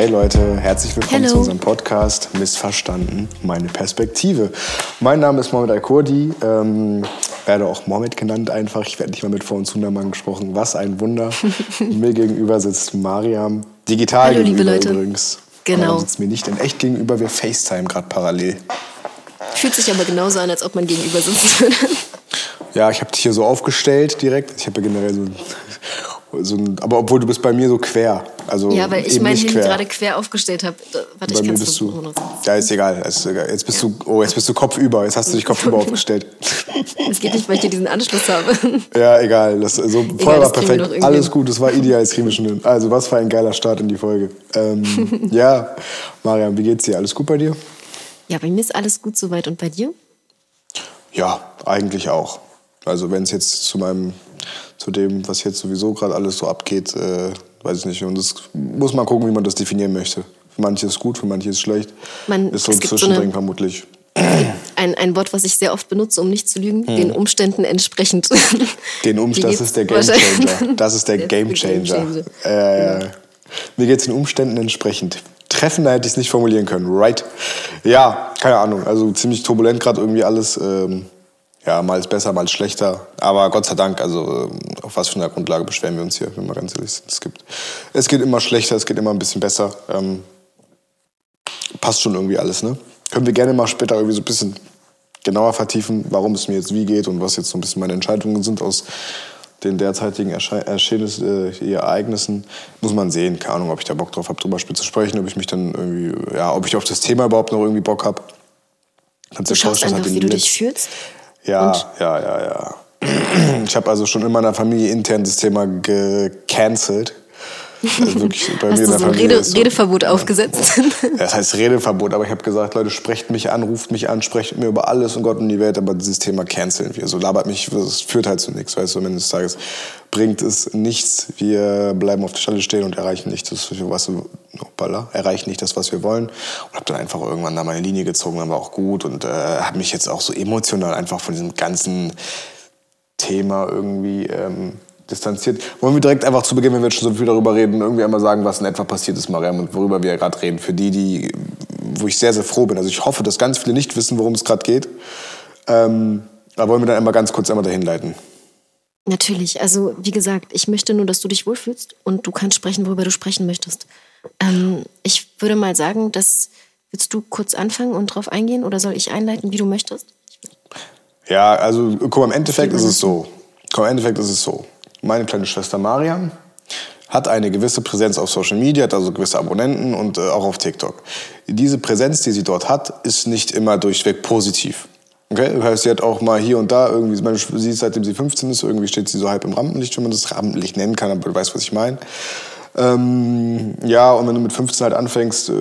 Hey Leute, herzlich willkommen Hello. zu unserem Podcast Missverstanden, meine Perspektive. Mein Name ist Mohamed Al-Kurdi, ähm, werde auch Mohamed genannt einfach. Ich werde nicht mal mit Vor- und Zunamen gesprochen. Was ein Wunder. mir gegenüber sitzt Mariam, digital Hallo, liebe gegenüber Leute. übrigens. Genau. Mariam sitzt mir nicht in echt gegenüber, wir FaceTime gerade parallel. Fühlt sich aber genauso an, als ob man gegenüber würde. Ja, ich habe dich hier so aufgestellt direkt. Ich habe ja generell so, so ein, aber obwohl du bist bei mir so quer. Also Ja, weil ich mein Handy gerade quer aufgestellt habe. Warte, Bei ich kann es du. Ja, ist egal. Ist egal. Jetzt bist du. Oh, jetzt bist du kopfüber. Jetzt hast du dich kopfüber aufgestellt. Es geht nicht, weil ich hier diesen Anschluss habe. Ja, egal. Das, so, vorher war das kriegen wir noch perfekt. Alles gut. Das war ideal. Das kriegen wir schon hin. Also, was für ein geiler Start in die Folge. Ähm, ja, Mariam, wie geht's dir? Alles gut bei dir? Ja, bei mir ist alles gut soweit. Und bei dir? Ja, eigentlich auch. Also, wenn es jetzt zu meinem, zu dem, was jetzt sowieso gerade alles so abgeht, äh, weiß ich nicht. Und das muss man gucken, wie man das definieren möchte. Für manche ist gut, für manche ist schlecht. Man- ist so es ein gibt so Zwischending eine- vermutlich. Ein, ein Wort, was ich sehr oft benutze, um nicht zu lügen. Hm. Den Umständen entsprechend. Den Umständen, das ist der? Gamechanger. Das ist der Gamechanger. Gamechanger. Äh, Mir geht es den Umständen entsprechend. Treffender hätte ich es nicht formulieren können. Right? Ja, keine Ahnung. Also ziemlich turbulent gerade irgendwie alles. Ähm, ja, mal ist besser, mal ist schlechter. Aber Gott sei Dank, also ähm, auf was für einer Grundlage beschweren wir uns hier, wenn wir ganz ehrlich sind. Es, gibt, es geht immer schlechter, es geht immer ein bisschen besser. Ähm, passt schon irgendwie alles, ne? Können wir gerne mal später irgendwie so ein bisschen genauer vertiefen, warum es mir jetzt wie geht und was jetzt so ein bisschen meine Entscheidungen sind aus den derzeitigen Erscheinnissen, äh, Ereignissen. Muss man sehen, keine Ahnung, ob ich da Bock drauf habe, drüber zu sprechen, ob ich mich dann irgendwie, ja, ob ich auf das Thema überhaupt noch irgendwie Bock habe. Du schaust einfach, wie du dich fühlst. Ja, Und? ja, ja, ja. Ich habe also schon in meiner Familie intern das Thema gecancelt. Also wirklich bei Hast mir du so ein Rede, so- Redeverbot aufgesetzt? ja, Das heißt Redeverbot, aber ich habe gesagt, Leute, sprecht mich an, ruft mich an, sprecht mir über alles und Gott und die Welt, aber dieses Thema canceln wir. So labert mich, das führt halt zu nichts, weißt du, am Ende des Tages bringt es nichts. Wir bleiben auf der Stelle stehen und erreichen nicht das, was wir, hoppala, erreichen nicht das, was wir wollen. Und habe dann einfach irgendwann da meine Linie gezogen, dann war auch gut und äh, habe mich jetzt auch so emotional einfach von diesem ganzen Thema irgendwie ähm, distanziert. Wollen wir direkt einfach zu Beginn, wenn wir schon so viel darüber reden, irgendwie einmal sagen, was in etwa passiert ist, Mariam, und worüber wir gerade reden. Für die, die, wo ich sehr, sehr froh bin. Also ich hoffe, dass ganz viele nicht wissen, worum es gerade geht. Ähm, aber wollen wir dann einmal ganz kurz einmal dahin leiten. Natürlich. Also, wie gesagt, ich möchte nur, dass du dich wohlfühlst und du kannst sprechen, worüber du sprechen möchtest. Ähm, ich würde mal sagen, dass. Willst du kurz anfangen und drauf eingehen oder soll ich einleiten, wie du möchtest? Ja, also guck im Endeffekt ist es so. Mal, im Endeffekt ist es so. Meine kleine Schwester Mariam hat eine gewisse Präsenz auf Social Media, hat also gewisse Abonnenten und äh, auch auf TikTok. Diese Präsenz, die sie dort hat, ist nicht immer durchweg positiv. Okay? Das heißt, sie hat auch mal hier und da irgendwie, Sch- sie seitdem sie 15 ist, irgendwie steht sie so halb im Rampenlicht, wenn man das Rampenlicht nennen kann, aber du weißt, was ich meine. Ähm, ja, und wenn du mit 15 halt anfängst, äh,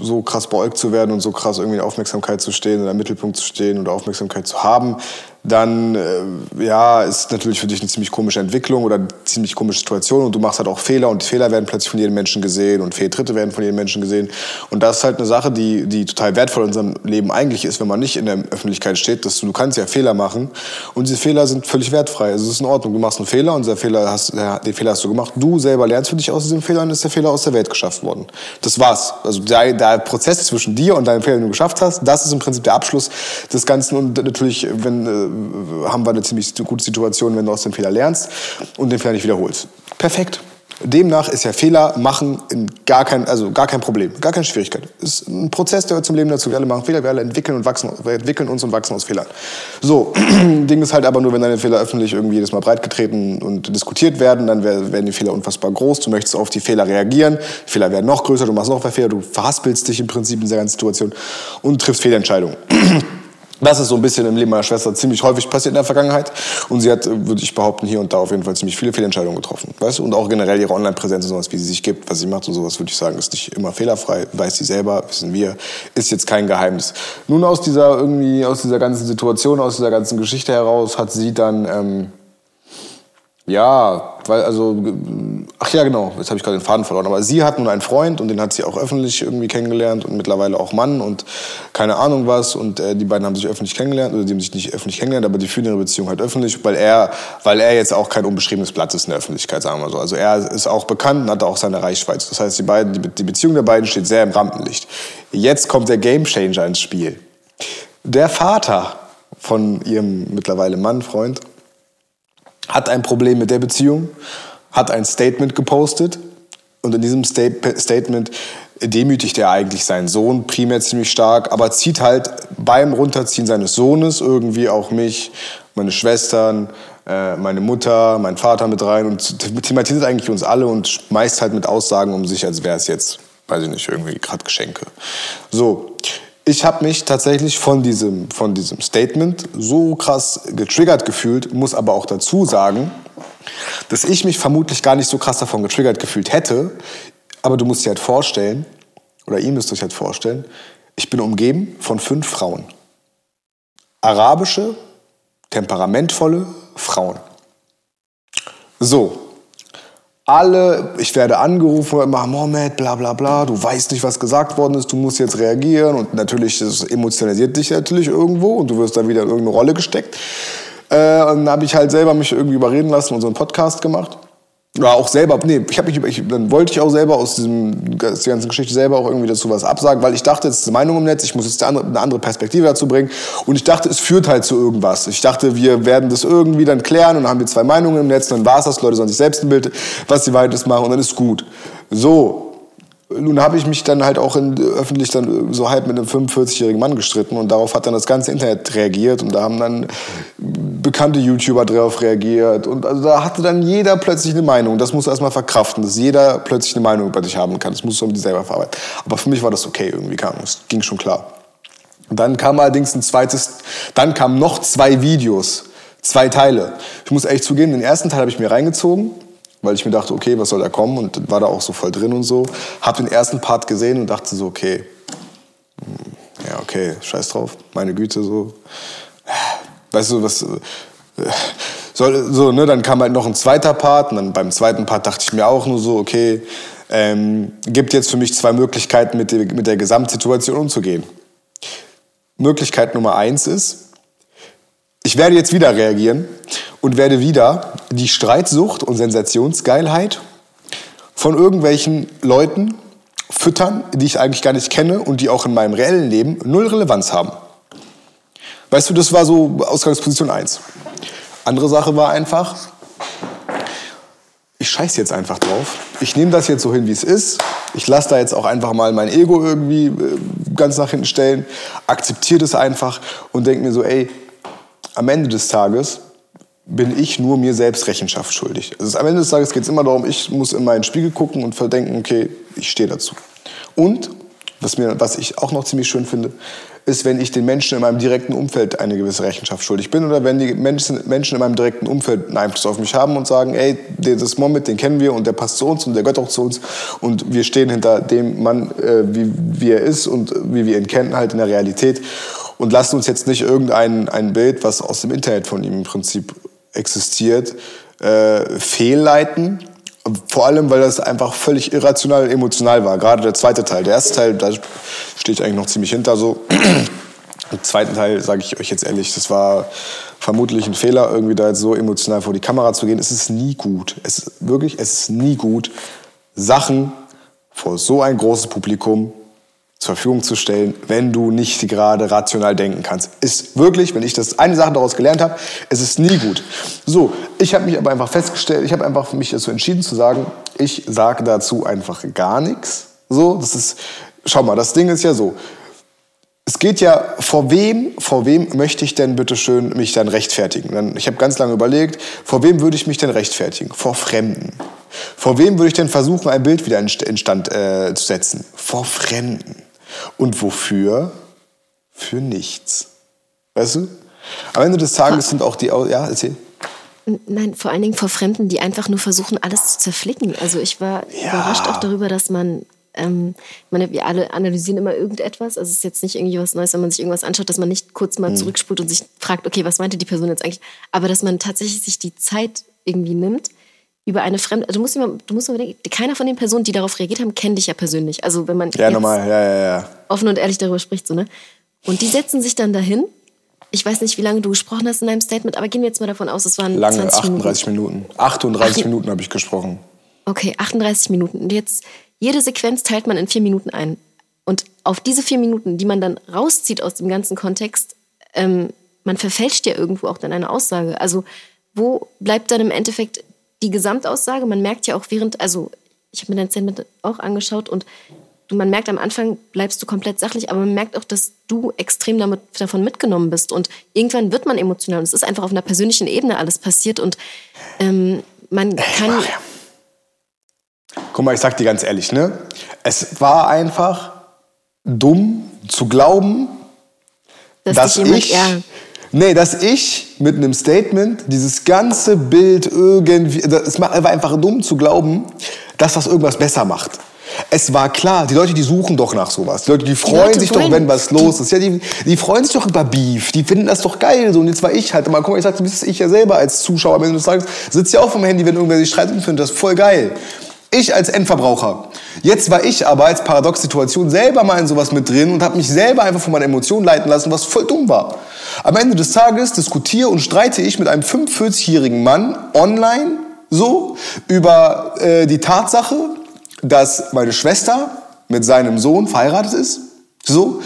so krass beäugt zu werden und so krass irgendwie in der Aufmerksamkeit zu stehen oder im Mittelpunkt zu stehen oder Aufmerksamkeit zu haben, dann äh, ja, ist natürlich für dich eine ziemlich komische Entwicklung oder eine ziemlich komische Situation und du machst halt auch Fehler und die Fehler werden plötzlich von jedem Menschen gesehen und Fehltritte werden von jedem Menschen gesehen. Und das ist halt eine Sache, die, die total wertvoll in unserem Leben eigentlich ist, wenn man nicht in der Öffentlichkeit steht, dass du, du kannst ja Fehler machen und diese Fehler sind völlig wertfrei, also es ist in Ordnung, du machst einen Fehler und der Fehler hast, den Fehler hast du gemacht, du selber lernst für dich aus diesem Fehler und ist der Fehler aus der Welt geschafft worden. Das war's. Also der, der Prozess zwischen dir und deinem Fehler, den du geschafft hast, das ist im Prinzip der Abschluss des Ganzen. Und natürlich, wenn äh, haben wir eine ziemlich gute Situation, wenn du aus dem Fehler lernst und den Fehler nicht wiederholst. Perfekt. Demnach ist ja Fehler machen gar kein, also gar kein Problem, gar keine Schwierigkeit. Ist ein Prozess, der zum Leben dazu. Wir alle machen Fehler, wir alle entwickeln und wachsen, wir entwickeln uns und wachsen aus Fehlern. So, Ding ist halt aber nur, wenn deine Fehler öffentlich irgendwie jedes Mal breitgetreten und diskutiert werden, dann wer- werden die Fehler unfassbar groß. Du möchtest auf die Fehler reagieren. Die Fehler werden noch größer, du machst noch mehr Fehler, du verhaspelst dich im Prinzip in dieser ganzen Situation und triffst Fehlentscheidungen. Das ist so ein bisschen im Leben meiner Schwester ziemlich häufig passiert in der Vergangenheit. Und sie hat, äh, würde ich behaupten, hier und da auf jeden Fall ziemlich viele Fehlentscheidungen getroffen. Weißt? Und auch generell ihre Online-Präsenz und sowas, wie sie sich gibt, was sie macht und sowas, würde ich sagen, ist nicht immer fehlerfrei. Weiß sie selber, wissen wir, ist jetzt kein Geheimnis. Nun aus dieser irgendwie, aus dieser ganzen Situation, aus dieser ganzen Geschichte heraus hat sie dann, ähm, Ja, weil also ach ja genau, jetzt habe ich gerade den Faden verloren. Aber sie hat nun einen Freund und den hat sie auch öffentlich irgendwie kennengelernt und mittlerweile auch Mann und keine Ahnung was und äh, die beiden haben sich öffentlich kennengelernt oder die haben sich nicht öffentlich kennengelernt, aber die führen ihre Beziehung halt öffentlich, weil er, weil er jetzt auch kein unbeschriebenes Blatt ist in der Öffentlichkeit, sagen wir so. Also er ist auch bekannt und hat auch seine Reichweite. Das heißt, die beiden, die, die Beziehung der beiden steht sehr im Rampenlicht. Jetzt kommt der Gamechanger ins Spiel. Der Vater von ihrem mittlerweile Mann, Freund, hat ein Problem mit der Beziehung, hat ein Statement gepostet und in diesem Statement demütigt er eigentlich seinen Sohn primär ziemlich stark, aber zieht halt beim Runterziehen seines Sohnes irgendwie auch mich, meine Schwestern, äh, meine Mutter, mein Vater mit rein und thematisiert eigentlich uns alle und meist halt mit Aussagen um sich, als wäre es jetzt, weiß ich nicht, irgendwie gerade Geschenke. So, ich habe mich tatsächlich von diesem, von diesem Statement so krass getriggert gefühlt, muss aber auch dazu sagen, dass ich mich vermutlich gar nicht so krass davon getriggert gefühlt hätte. Aber du musst dir halt vorstellen, oder ihr müsst euch halt vorstellen, ich bin umgeben von fünf Frauen. Arabische, temperamentvolle Frauen. So, alle, ich werde angerufen immer, Mohammed, bla bla bla, du weißt nicht, was gesagt worden ist, du musst jetzt reagieren und natürlich, das emotionalisiert dich natürlich irgendwo und du wirst dann wieder in irgendeine Rolle gesteckt. Äh, und dann habe ich halt selber mich irgendwie überreden lassen und so einen Podcast gemacht. Ja, auch selber, nee, ich habe mich, ich, dann wollte ich auch selber aus diesem, aus der ganzen Geschichte selber auch irgendwie dazu was absagen, weil ich dachte, es ist eine Meinung im Netz, ich muss jetzt eine andere Perspektive dazu bringen und ich dachte, es führt halt zu irgendwas. Ich dachte, wir werden das irgendwie dann klären und dann haben wir zwei Meinungen im Netz, dann war es das, Leute sollen sich selbst ein Bild, was sie weiter machen und dann ist gut. So, nun habe ich mich dann halt auch in, öffentlich dann so halb mit einem 45-jährigen Mann gestritten und darauf hat dann das ganze Internet reagiert und da haben dann bekannte YouTuber drauf reagiert und also da hatte dann jeder plötzlich eine Meinung. Das muss erstmal verkraften, dass jeder plötzlich eine Meinung über dich haben kann. Das musst du mit selber verarbeiten. Aber für mich war das okay irgendwie, kam, es ging schon klar. Und dann kam allerdings ein zweites, dann kamen noch zwei Videos, zwei Teile. Ich muss ehrlich zugeben, den ersten Teil habe ich mir reingezogen weil ich mir dachte, okay, was soll da kommen? Und war da auch so voll drin und so. Hab den ersten Part gesehen und dachte so, okay, hm, ja, okay, scheiß drauf, meine Güte, so. Weißt du, was. So, so, ne, dann kam halt noch ein zweiter Part und dann beim zweiten Part dachte ich mir auch nur so, okay, ähm, gibt jetzt für mich zwei Möglichkeiten, mit mit der Gesamtsituation umzugehen. Möglichkeit Nummer eins ist, ich werde jetzt wieder reagieren und werde wieder die Streitsucht und Sensationsgeilheit von irgendwelchen Leuten füttern, die ich eigentlich gar nicht kenne und die auch in meinem reellen Leben null Relevanz haben. Weißt du, das war so Ausgangsposition 1. Andere Sache war einfach, ich scheiße jetzt einfach drauf. Ich nehme das jetzt so hin, wie es ist. Ich lasse da jetzt auch einfach mal mein Ego irgendwie äh, ganz nach hinten stellen, akzeptiere das einfach und denke mir so, ey, am Ende des Tages bin ich nur mir selbst Rechenschaft schuldig. Also am Ende des Tages geht es immer darum, ich muss in meinen Spiegel gucken und verdenken, okay, ich stehe dazu. Und was, mir, was ich auch noch ziemlich schön finde, ist, wenn ich den Menschen in meinem direkten Umfeld eine gewisse Rechenschaft schuldig bin oder wenn die Menschen, Menschen in meinem direkten Umfeld einen Einfluss auf mich haben und sagen, ey, das Moment, den kennen wir und der passt zu uns und der gehört auch zu uns und wir stehen hinter dem Mann, äh, wie, wie er ist und wie wir ihn kennen, halt in der Realität und lassen uns jetzt nicht irgendein ein Bild, was aus dem Internet von ihm im Prinzip existiert, äh, fehlleiten. Vor allem, weil das einfach völlig irrational und emotional war. Gerade der zweite Teil. Der erste Teil, da stehe ich eigentlich noch ziemlich hinter so. Im zweiten Teil, sage ich euch jetzt ehrlich, das war vermutlich ein Fehler, irgendwie da jetzt so emotional vor die Kamera zu gehen. Es ist nie gut. Es ist wirklich, es ist nie gut, Sachen vor so ein großes Publikum zur Verfügung zu stellen, wenn du nicht gerade rational denken kannst. Ist wirklich, wenn ich das eine Sache daraus gelernt habe, es ist nie gut. So, ich habe mich aber einfach festgestellt, ich habe einfach für mich dazu entschieden zu sagen, ich sage dazu einfach gar nichts. So, das ist, schau mal, das Ding ist ja so. Es geht ja, vor wem, vor wem möchte ich denn bitte schön mich dann rechtfertigen? Ich habe ganz lange überlegt, vor wem würde ich mich denn rechtfertigen? Vor Fremden. Vor wem würde ich denn versuchen, ein Bild wieder in Stand äh, zu setzen? Vor Fremden. Und wofür? Für nichts. Weißt du? Am Ende des Tages sind auch die. Ja, erzähl. Nein, vor allen Dingen vor Fremden, die einfach nur versuchen, alles zu zerflicken. Also ich war ja. überrascht auch darüber, dass man, ähm, meine, wir alle analysieren immer irgendetwas. Also es ist jetzt nicht irgendwie was Neues, wenn man sich irgendwas anschaut, dass man nicht kurz mal hm. zurückspult und sich fragt, okay, was meinte die Person jetzt eigentlich? Aber dass man tatsächlich sich die Zeit irgendwie nimmt über eine fremde, also du musst immer, du musst immer denken, keiner von den Personen, die darauf reagiert haben, kennt dich ja persönlich. Also wenn man ja, normal, ja, ja, ja. offen und ehrlich darüber spricht, so, ne? Und die setzen sich dann dahin. Ich weiß nicht, wie lange du gesprochen hast in deinem Statement, aber gehen wir jetzt mal davon aus, es waren lange, 20 38 Minuten. Minuten. 38 Ach, Minuten habe ich gesprochen. Okay, 38 Minuten. Und jetzt, jede Sequenz teilt man in vier Minuten ein. Und auf diese vier Minuten, die man dann rauszieht aus dem ganzen Kontext, ähm, man verfälscht ja irgendwo auch dann eine Aussage. Also wo bleibt dann im Endeffekt die Gesamtaussage, man merkt ja auch während, also ich habe mir dein Statement auch angeschaut und man merkt am Anfang bleibst du komplett sachlich, aber man merkt auch, dass du extrem damit, davon mitgenommen bist und irgendwann wird man emotional und es ist einfach auf einer persönlichen Ebene alles passiert und ähm, man kann... Guck mal, ich sag dir ganz ehrlich, ne? Es war einfach dumm zu glauben, dass, dass ich... Ja Nee, dass ich mit einem Statement dieses ganze Bild irgendwie, es war einfach dumm zu glauben, dass das irgendwas besser macht. Es war klar, die Leute, die suchen doch nach sowas. Die Leute, die freuen die sich wollen. doch, wenn was los ist. Ja, die, die freuen sich doch über Beef. Die finden das doch geil. So, und jetzt war ich halt, mal guck mal, ich sagte, das ich ja selber als Zuschauer, wenn du sagst, sitzt ja auch vom Handy, wenn irgendwer sich streitet und findet das voll geil. Ich als Endverbraucher. Jetzt war ich aber als Paradox-Situation selber mal in sowas mit drin und habe mich selber einfach von meinen Emotionen leiten lassen, was voll dumm war. Am Ende des Tages diskutiere und streite ich mit einem 45-jährigen Mann online so über äh, die Tatsache, dass meine Schwester mit seinem Sohn verheiratet ist. So,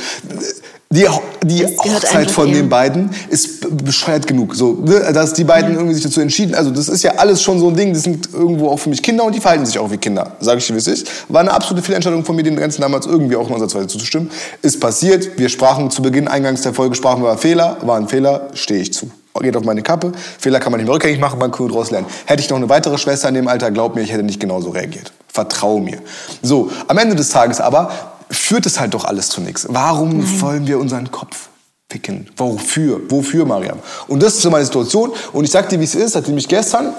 die, die Hochzeit von den beiden ist bescheuert genug. So, ne? Dass die beiden ja. irgendwie sich dazu entschieden, also das ist ja alles schon so ein Ding, das sind irgendwo auch für mich Kinder und die verhalten sich auch wie Kinder. Sage ich dir, wie es ist. War eine absolute Fehlentscheidung von mir, den Ganzen damals irgendwie auch nur ansatzweise zuzustimmen. Ist passiert. Wir sprachen zu Beginn eingangs der Folge, sprachen über Fehler. War ein Fehler, stehe ich zu geht auf meine Kappe. Fehler kann man nicht mehr rückgängig machen, man kann daraus lernen. Hätte ich noch eine weitere Schwester in dem Alter, glaub mir, ich hätte nicht genauso reagiert. Vertrau mir. So, am Ende des Tages aber führt es halt doch alles zu nichts. Warum Nein. wollen wir unseren Kopf ficken? Wofür? Wofür, Mariam? Und das ist so meine Situation. Und ich sag dir, wie es ist, nachdem ich gestern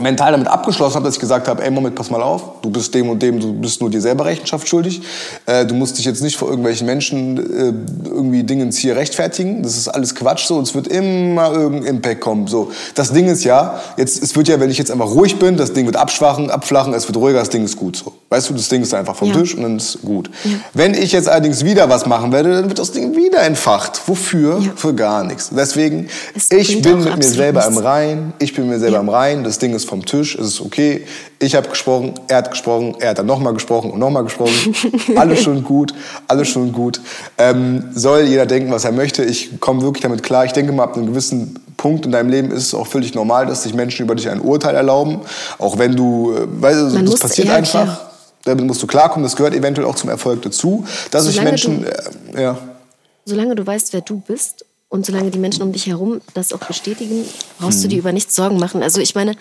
mental damit abgeschlossen habe, dass ich gesagt habe, ey Moment, pass mal auf, du bist dem und dem, du bist nur dir selber Rechenschaft schuldig. Äh, du musst dich jetzt nicht vor irgendwelchen Menschen äh, irgendwie Dingens hier rechtfertigen. Das ist alles Quatsch so und es wird immer irgendein Impact kommen. So, das Ding ist ja, jetzt es wird ja, wenn ich jetzt einfach ruhig bin, das Ding wird abschwachen, abflachen, es wird ruhiger, das Ding ist gut so. Weißt du, das Ding ist einfach vom ja. Tisch und dann ist gut. Ja. Wenn ich jetzt allerdings wieder was machen werde, dann wird das Ding wieder entfacht. Wofür? Ja. Für gar nichts. Deswegen, es ich bin mit mir selber nichts. im Rein, ich bin mir selber im Rein, das Ding ist vom Tisch, es ist okay. Ich habe gesprochen, er hat gesprochen, er hat dann nochmal gesprochen und nochmal gesprochen. alles schon gut, alles schon gut. Ähm, soll jeder denken, was er möchte. Ich komme wirklich damit klar. Ich denke mal, ab einem gewissen Punkt in deinem Leben ist es auch völlig normal, dass sich Menschen über dich ein Urteil erlauben. Auch wenn du, äh, weil also, das passiert einfach. Klar. Damit musst du klarkommen, das gehört eventuell auch zum Erfolg dazu. Dass sich Menschen, du, äh, ja. Solange du weißt, wer du bist und solange die Menschen um dich herum das auch bestätigen, brauchst hm. du dir über nichts Sorgen machen. Also ich meine,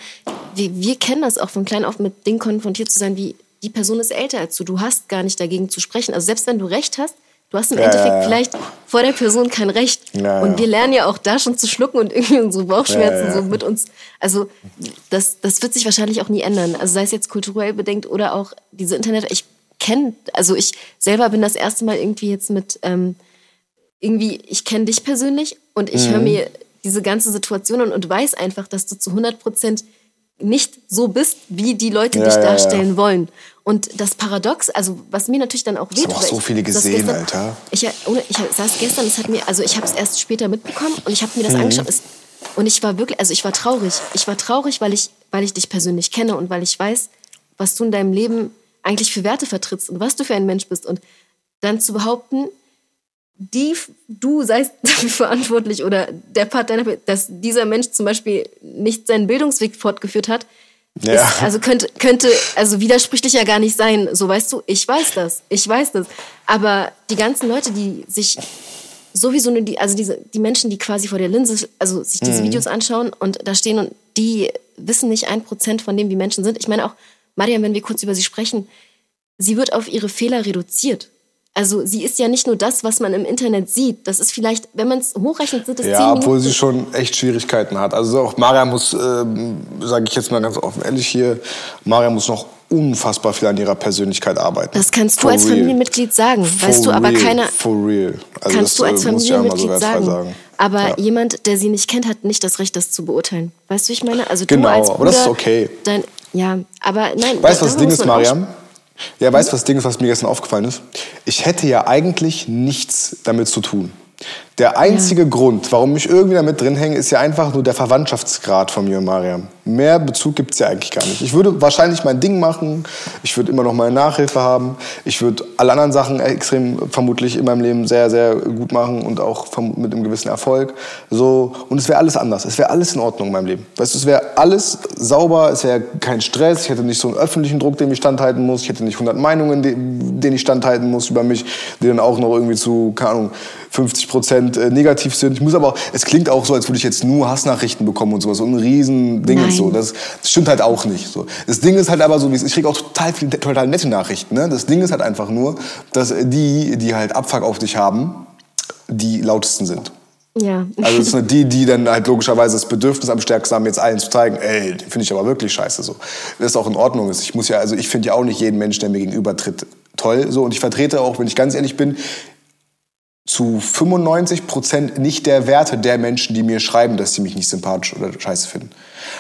wir, wir kennen das auch von klein auf mit Dingen konfrontiert zu sein, wie die Person ist älter als du, du hast gar nicht dagegen zu sprechen. Also selbst wenn du recht hast, du hast im ja, Endeffekt ja, vielleicht vor der Person kein Recht. und wir lernen ja auch da schon zu schlucken und irgendwie unsere Bauchschmerzen so mit uns. Also das, das wird sich wahrscheinlich auch nie ändern. Also sei es jetzt kulturell bedenkt oder auch diese Internet. Ich kenne, also ich selber bin das erste Mal irgendwie jetzt mit ähm, irgendwie, ich kenne dich persönlich und ich mhm. höre mir diese ganze Situation an und weiß einfach, dass du zu 100 Prozent nicht so bist, wie die Leute ja, dich darstellen ja, ja. wollen. Und das Paradox, also was mir natürlich dann auch weht. Ich habe so viele gesehen, gestern, Alter. Ich, ohne, ich saß gestern, es hat mir, also ich habe es erst später mitbekommen und ich habe mir das mhm. angeschaut. Es, und ich war wirklich, also ich war traurig. Ich war traurig, weil ich, weil ich dich persönlich kenne und weil ich weiß, was du in deinem Leben eigentlich für Werte vertrittst und was du für ein Mensch bist. Und dann zu behaupten, die, du seist dafür verantwortlich oder der Part deiner, dass dieser Mensch zum Beispiel nicht seinen Bildungsweg fortgeführt hat, ja. Ist, also könnte, könnte, also widersprüchlich ja gar nicht sein. So weißt du, ich weiß das, ich weiß das. Aber die ganzen Leute, die sich sowieso nur die, also diese, die Menschen, die quasi vor der Linse, also sich diese mhm. Videos anschauen und da stehen und die wissen nicht ein Prozent von dem, wie Menschen sind. Ich meine auch, Mariam, wenn wir kurz über sie sprechen, sie wird auf ihre Fehler reduziert. Also sie ist ja nicht nur das, was man im Internet sieht. Das ist vielleicht, wenn man es hochrechnet, sind es Ja, obwohl sie schon echt Schwierigkeiten hat. Also auch Maria muss, äh, sage ich jetzt mal ganz offen ehrlich hier, Maria muss noch unfassbar viel an ihrer Persönlichkeit arbeiten. Das kannst For du als real. Familienmitglied sagen, For weißt du, aber real. keiner. For real. Also kannst das, du als äh, Familienmitglied sagen. sagen. Aber Ja. jemand, der sie nicht kennt, hat nicht das Recht, das zu beurteilen. Weißt du, wie ich meine? Also Genau, du als Bruder, aber das ist okay. Dein, ja, aber nein. Weißt du, was das Ding ist, Mariam? Ja, weißt du, was Ding ist, was mir gestern aufgefallen ist? Ich hätte ja eigentlich nichts damit zu tun. Der einzige Grund, warum ich irgendwie damit drin hänge, ist ja einfach nur der Verwandtschaftsgrad von mir und Mariam. Mehr Bezug gibt's ja eigentlich gar nicht. Ich würde wahrscheinlich mein Ding machen, ich würde immer noch meine Nachhilfe haben, ich würde alle anderen Sachen extrem vermutlich in meinem Leben sehr, sehr gut machen und auch mit einem gewissen Erfolg. So, und es wäre alles anders. Es wäre alles in Ordnung in meinem Leben. Weißt du, es wäre alles sauber, es wäre kein Stress, ich hätte nicht so einen öffentlichen Druck, dem ich standhalten muss, ich hätte nicht 100 Meinungen, de- denen ich standhalten muss über mich, die dann auch noch irgendwie zu, keine Ahnung, 50 Prozent äh, negativ sind. Ich muss aber auch, es klingt auch so, als würde ich jetzt nur Hassnachrichten bekommen und sowas und ein riesen Ding und so. Das, das stimmt halt auch nicht. So. Das Ding ist halt aber so, ich kriege auch total viele total nette Nachrichten. Ne? Das Ding ist halt einfach nur, dass die, die halt Abfuck auf dich haben, die lautesten sind. Ja. Also es sind die, die dann halt logischerweise das Bedürfnis am stärksten haben, jetzt allen zu zeigen, ey, finde ich aber wirklich scheiße so. Das ist auch in Ordnung ist. Ich muss ja, also ich finde ja auch nicht jeden Mensch, der mir gegenüber tritt, toll so und ich vertrete auch, wenn ich ganz ehrlich bin, zu 95 Prozent nicht der Werte der Menschen, die mir schreiben, dass sie mich nicht sympathisch oder scheiße finden.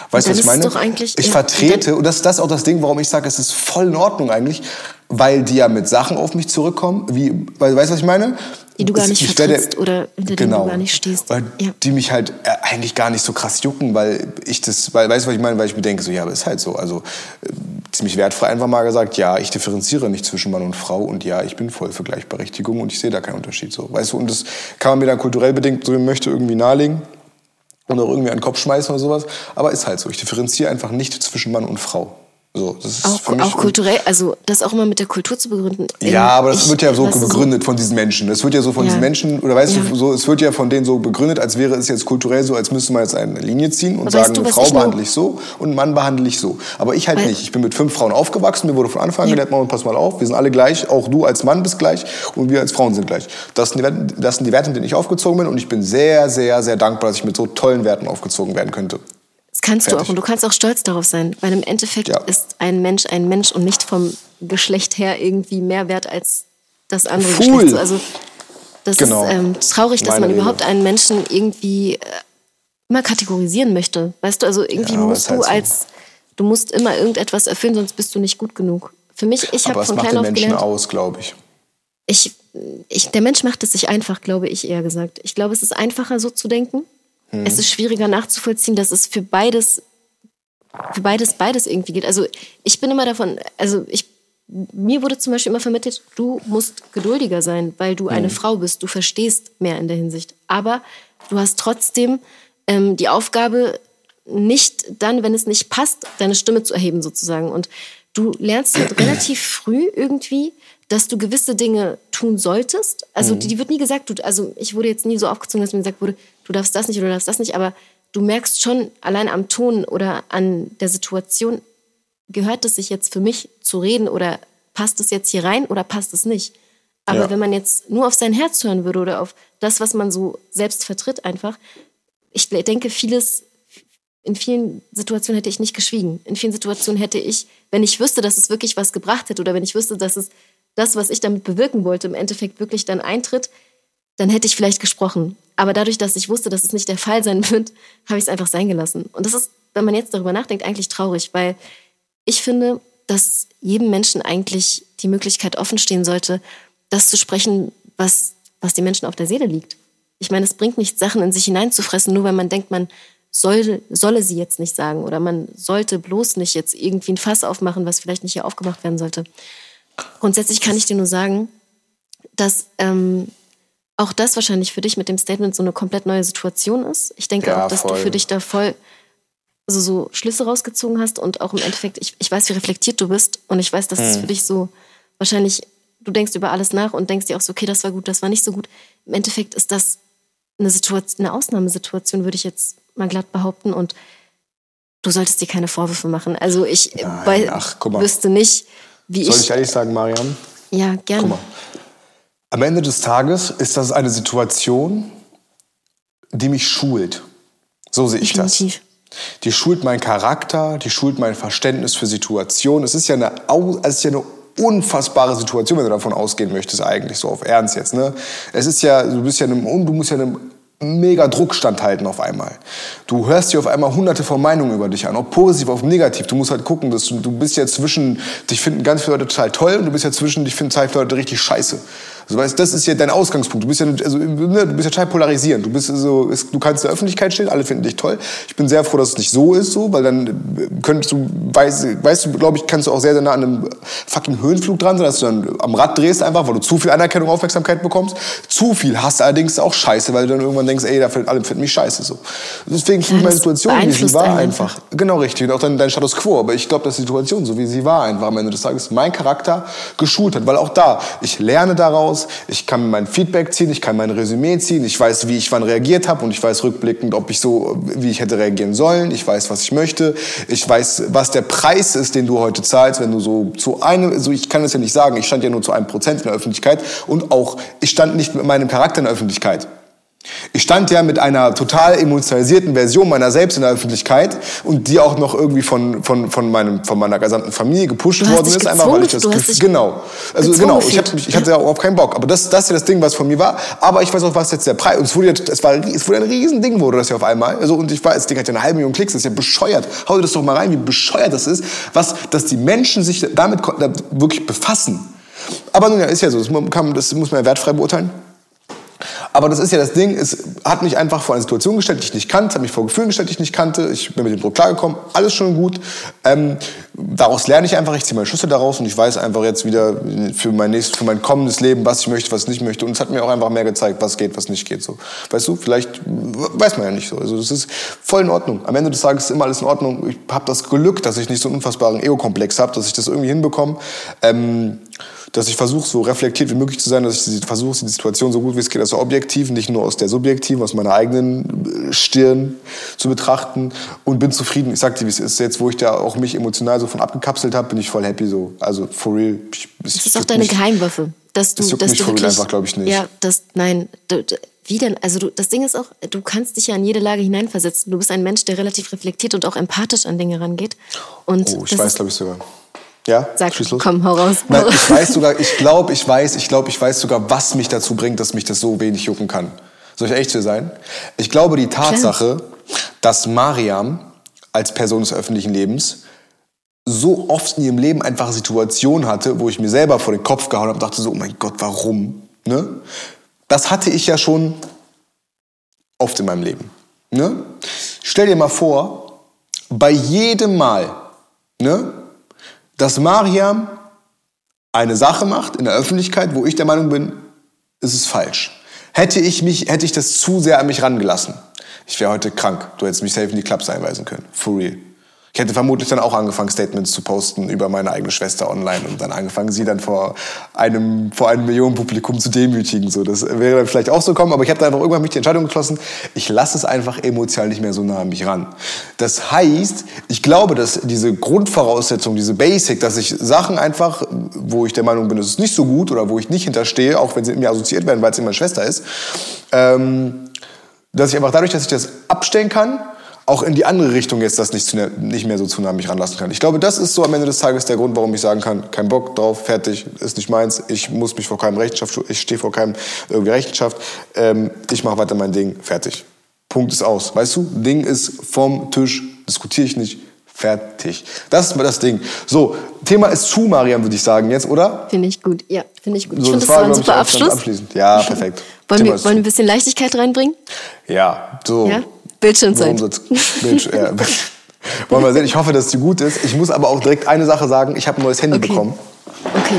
Weißt du, was ich meine? ich vertrete, und das, das ist auch das Ding, warum ich sage, es ist voll in Ordnung eigentlich, weil die ja mit Sachen auf mich zurückkommen, wie, weißt du, was ich meine? Die du gar nicht ich werde- vertrittst oder hinter denen du gar nicht stehst. Weil Ja. die mich halt äh, eigentlich gar nicht so krass jucken, weil ich das, weil, weißt du, was ich meine? Weil ich mir denke, so, ja, aber ist halt so. Also äh, ziemlich wertfrei einfach mal gesagt, ja, ich differenziere nicht zwischen Mann und Frau und ja, ich bin voll für Gleichberechtigung und ich sehe da keinen Unterschied so. Weißt du, und das kann man mir dann kulturell bedingt, so möchte, irgendwie nahelegen und auch irgendwie an den Kopf schmeißen oder sowas. Aber ist halt so. Ich differenziere einfach nicht zwischen Mann und Frau. So, das ist Auch, für mich auch kulturell, also das auch immer mit der Kultur zu begründen. ja, aber das Ich- wird ja so weißt begründet von diesen Menschen. Das wird ja so von Ja. diesen Menschen, oder weißt Ja. du, so, es wird ja von denen so begründet, als wäre es jetzt kulturell so, als müsste man jetzt eine Linie ziehen und Aber weißt sagen, du, eine Frau ich behandle ich so und Mann behandle ich so. Aber ich halt Weil- nicht. Ich bin mit fünf Frauen aufgewachsen, mir wurde von Anfang an Ja. gelehrt, Mama, pass mal auf, wir sind alle gleich, auch du als Mann bist gleich und wir als Frauen sind gleich. Das sind die Werte, das sind die Werte, in denen ich aufgezogen bin und ich bin sehr, sehr, sehr dankbar, dass ich mit so tollen Werten aufgezogen werden könnte. Das kannst du Fertig. auch und du kannst auch stolz darauf sein, weil im Endeffekt Ja. ist ein Mensch ein Mensch und nicht vom Geschlecht her irgendwie mehr wert als das andere Cool. Geschlecht. So, Also das Genau. ist ähm, traurig, dass Meine man Rede. überhaupt einen Menschen irgendwie äh, immer kategorisieren möchte. Weißt du, also irgendwie Ja, musst ist halt du so. als du musst immer irgendetwas erfüllen, sonst bist du nicht gut genug. Für mich, ich habe von klein auf Menschen gelernt, aus, glaube ich. ich, ich, der Mensch macht es sich einfach, glaube ich eher gesagt. Ich glaube, es ist einfacher, so zu denken. Hm. Es ist schwieriger nachzuvollziehen, dass es für beides, für beides, beides irgendwie geht. Also ich bin immer davon, also ich, mir wurde zum Beispiel immer vermittelt, du musst geduldiger sein, weil du Hm. eine Frau bist. Du verstehst mehr in der Hinsicht. Aber du hast trotzdem ähm, die Aufgabe, nicht dann, wenn es nicht passt, deine Stimme zu erheben sozusagen. Und du lernst halt relativ früh irgendwie, dass du gewisse Dinge tun solltest. Also die, die wird nie gesagt, du, also ich wurde jetzt nie so aufgezogen, dass mir gesagt wurde, du darfst das nicht oder du darfst das nicht, aber du merkst schon allein am Ton oder an der Situation, gehört es sich jetzt für mich zu reden oder passt es jetzt hier rein oder passt es nicht? Aber Ja. wenn man jetzt nur auf sein Herz hören würde oder auf das, was man so selbst vertritt einfach, ich denke, vieles, in vielen Situationen hätte ich nicht geschwiegen. In vielen Situationen hätte ich, wenn ich wüsste, dass es wirklich was gebracht hätte oder wenn ich wüsste, dass es das, was ich damit bewirken wollte, im Endeffekt wirklich dann eintritt, dann hätte ich vielleicht gesprochen. Aber dadurch, dass ich wusste, dass es nicht der Fall sein wird, habe ich es einfach sein gelassen. Und das ist, wenn man jetzt darüber nachdenkt, eigentlich traurig, weil ich finde, dass jedem Menschen eigentlich die Möglichkeit offen stehen sollte, das zu sprechen, was, was den Menschen auf der Seele liegt. Ich meine, es bringt nichts, Sachen in sich hineinzufressen, nur weil man denkt, man soll, solle sie jetzt nicht sagen oder man sollte bloß nicht jetzt irgendwie ein Fass aufmachen, was vielleicht nicht hier aufgemacht werden sollte. Grundsätzlich kann ich dir nur sagen, dass ähm, auch das wahrscheinlich für dich mit dem Statement so eine komplett neue Situation ist. Ich denke Ja, auch, dass voll. du für dich da voll also so Schlüsse rausgezogen hast und auch im Endeffekt, ich, ich weiß, wie reflektiert du bist und ich weiß, dass es Hm. für dich so wahrscheinlich, du denkst über alles nach und denkst dir auch so, okay, das war gut, das war nicht so gut. Im Endeffekt ist das eine Situation, eine Ausnahmesituation, würde ich jetzt mal glatt behaupten und du solltest dir keine Vorwürfe machen. Also ich Nein, ach, wüsste nicht, wie Soll ich, ich ehrlich sagen, Mariam? ja, gerne. Guck mal. Am Ende des Tages ist das eine Situation, die mich schult. So sehe ich das. Definitiv. Die schult meinen Charakter, die schult mein Verständnis für Situationen. Es ist ja eine, es ist ja eine unfassbare Situation, wenn du davon ausgehen möchtest, eigentlich so auf Ernst jetzt. Ne? Es ist ja, du bist ja in einem, du musst ja in einem mega Druck standhalten auf einmal. Du hörst dir auf einmal hunderte von Meinungen über dich an, ob positiv, ob negativ. Du musst halt gucken, dass du, du bist ja zwischen, dich finden ganz viele Leute total toll und du bist ja zwischen, dich finden viele Leute richtig scheiße. Also weißt, das ist ja dein Ausgangspunkt. Du bist ja, also, ne, du bist ja total polarisierend. Du bist so, du kannst in der Öffentlichkeit stehen, alle finden dich toll. Ich bin sehr froh, dass es nicht so ist, so, weil dann könntest du, weißt, weißt du, glaube ich, kannst du auch sehr, sehr nah an einem fucking Höhenflug dran sein, dass du dann am Rad drehst einfach, weil du zu viel Anerkennung, Aufmerksamkeit bekommst. Zu viel hast allerdings auch scheiße, weil du dann irgendwann denkst, ey, da finden alle finden mich scheiße, so. Deswegen finde ich meine Situation, wie sie war, einfach. Genau richtig. Und auch dann dein Status quo. Aber ich glaube, dass die Situation, so wie sie war, einfach am Ende des Tages mein Charakter geschult hat. Weil auch da, ich lerne daraus, ich kann mein Feedback ziehen, ich kann mein Resümee ziehen, ich weiß, wie ich wann reagiert habe und ich weiß rückblickend, ob ich so, wie ich hätte reagieren sollen, ich weiß, was ich möchte, ich weiß, was der Preis ist, den du heute zahlst, wenn du so zu einem, so ich kann es ja nicht sagen, ich stand ja nur zu einem Prozent in der Öffentlichkeit und auch, ich stand nicht mit meinem Charakter in der Öffentlichkeit. Ich stand ja mit einer total emotionalisierten Version meiner selbst in der Öffentlichkeit und die auch noch irgendwie von, von, von, meinem, von meiner gesamten Familie gepusht worden ist, einfach weil ich das genau, also genau, ich, hab, ich hatte ja auch keinen Bock, aber das, das ist ja das Ding, was von mir war, aber ich weiß auch, was jetzt der Preis, und es wurde, es war, es wurde ein Riesending, wurde das ja auf einmal, also und ich weiß, das Ding hat ja eine halbe Million Klicks, das ist ja bescheuert, hau dir das doch mal rein, wie bescheuert das ist, was, dass die Menschen sich damit wirklich befassen. Aber nun ja, ist ja so, das, kann, das muss man ja wertfrei beurteilen. Aber das ist ja das Ding, es hat mich einfach vor eine Situation gestellt, die ich nicht kannte, hat mich vor Gefühlen gestellt, die ich nicht kannte. Ich bin mit dem Druck klargekommen, alles schon gut. Ähm, daraus lerne ich einfach, ich ziehe meine Schlüsse daraus und ich weiß einfach jetzt wieder für mein, nächstes, für mein kommendes Leben, was ich möchte, was ich nicht möchte. Und es hat mir auch einfach mehr gezeigt, was geht, was nicht geht. So. Weißt du, vielleicht weiß man ja nicht so. Also das ist voll in Ordnung. Am Ende des Tages ist immer alles in Ordnung. Ich habe das Glück, dass ich nicht so einen unfassbaren Ego-Komplex habe, dass ich das irgendwie hinbekomme. Ähm, dass ich versuche, so reflektiert wie möglich zu sein, dass ich versuche, die Situation so gut wie es geht, also objektiv, nicht nur aus der subjektiven, aus meiner eigenen äh, Stirn zu betrachten und bin zufrieden. Ich sag dir, wie es ist. Jetzt, wo ich da auch mich emotional so von abgekapselt habe, bin ich voll happy so. Also for real. Ich, das ist auch deine Geheimwaffe. Dass du, das dass mich du for wirklich, real einfach, glaube ich, nicht. Ja, das, nein, du, wie denn? Also du, das Ding ist auch, du kannst dich ja in jede Lage hineinversetzen. Du bist ein Mensch, der relativ reflektiert und auch empathisch an Dinge rangeht. Und oh, ich weiß, glaube ich, sogar. Ja, Sag, komm, hau raus. Nein, ich weiß sogar, ich glaube, ich weiß, ich glaube, ich weiß sogar, was mich dazu bringt, dass mich das so wenig jucken kann. Soll ich echt zu sein? Ich glaube, die Tatsache, Klar. dass Mariam als Person des öffentlichen Lebens so oft in ihrem Leben einfach Situationen hatte, wo ich mir selber vor den Kopf gehauen habe und dachte so, oh mein Gott, warum? Ne? Das hatte ich ja schon oft in meinem Leben. Ne? Stell dir mal vor, bei jedem Mal, ne, dass Mariam eine Sache macht in der Öffentlichkeit, wo ich der Meinung bin, es ist falsch. Hätte ich, mich, hätte ich das zu sehr an mich rangelassen, ich wäre heute krank. Du hättest mich safe in die Clubs einweisen können. For real. Ich hätte vermutlich dann auch angefangen, Statements zu posten über meine eigene Schwester online und dann angefangen, sie dann vor einem, vor einem Millionenpublikum zu demütigen. So, das wäre dann vielleicht auch so kommen, aber ich habe dann einfach irgendwann mich die Entscheidung geschlossen, ich lasse es einfach emotional nicht mehr so nah an mich ran. Das heißt, ich glaube, dass diese Grundvoraussetzung, diese Basic, dass ich Sachen einfach, wo ich der Meinung bin, es ist nicht so gut oder wo ich nicht hinterstehe, auch wenn sie mit mir assoziiert werden, weil es immer Schwester ist, ähm, dass ich einfach dadurch, dass ich das abstellen kann, auch in die andere Richtung jetzt das nicht, zu, nicht mehr so zu nah an mich ranlassen kann. Ich glaube, das ist so am Ende des Tages der Grund, warum ich sagen kann, kein Bock drauf, fertig, ist nicht meins, ich muss mich vor keinem Rechenschaft, ich stehe vor keinem irgendwie Rechenschaft, ähm, ich mache weiter mein Ding, fertig. Punkt ist aus. Weißt du, Ding ist vom Tisch, diskutiere ich nicht, fertig. Das ist mal das Ding. So, Thema ist zu, Mariam, würde ich sagen jetzt, oder? Finde ich gut, ja, finde ich gut. So, ich finde, das war ein super ich, Abschluss. Abschließend. Ja, perfekt. Wollen wir, wollen wir ein bisschen Leichtigkeit reinbringen? Ja, so. Ja? Bildschirmzeit. Worum soll's- Bild, ja. Wollen wir sehen. Ich hoffe, dass die gut ist. Ich muss aber auch direkt eine Sache sagen. Ich habe ein neues Handy Okay. bekommen. Okay.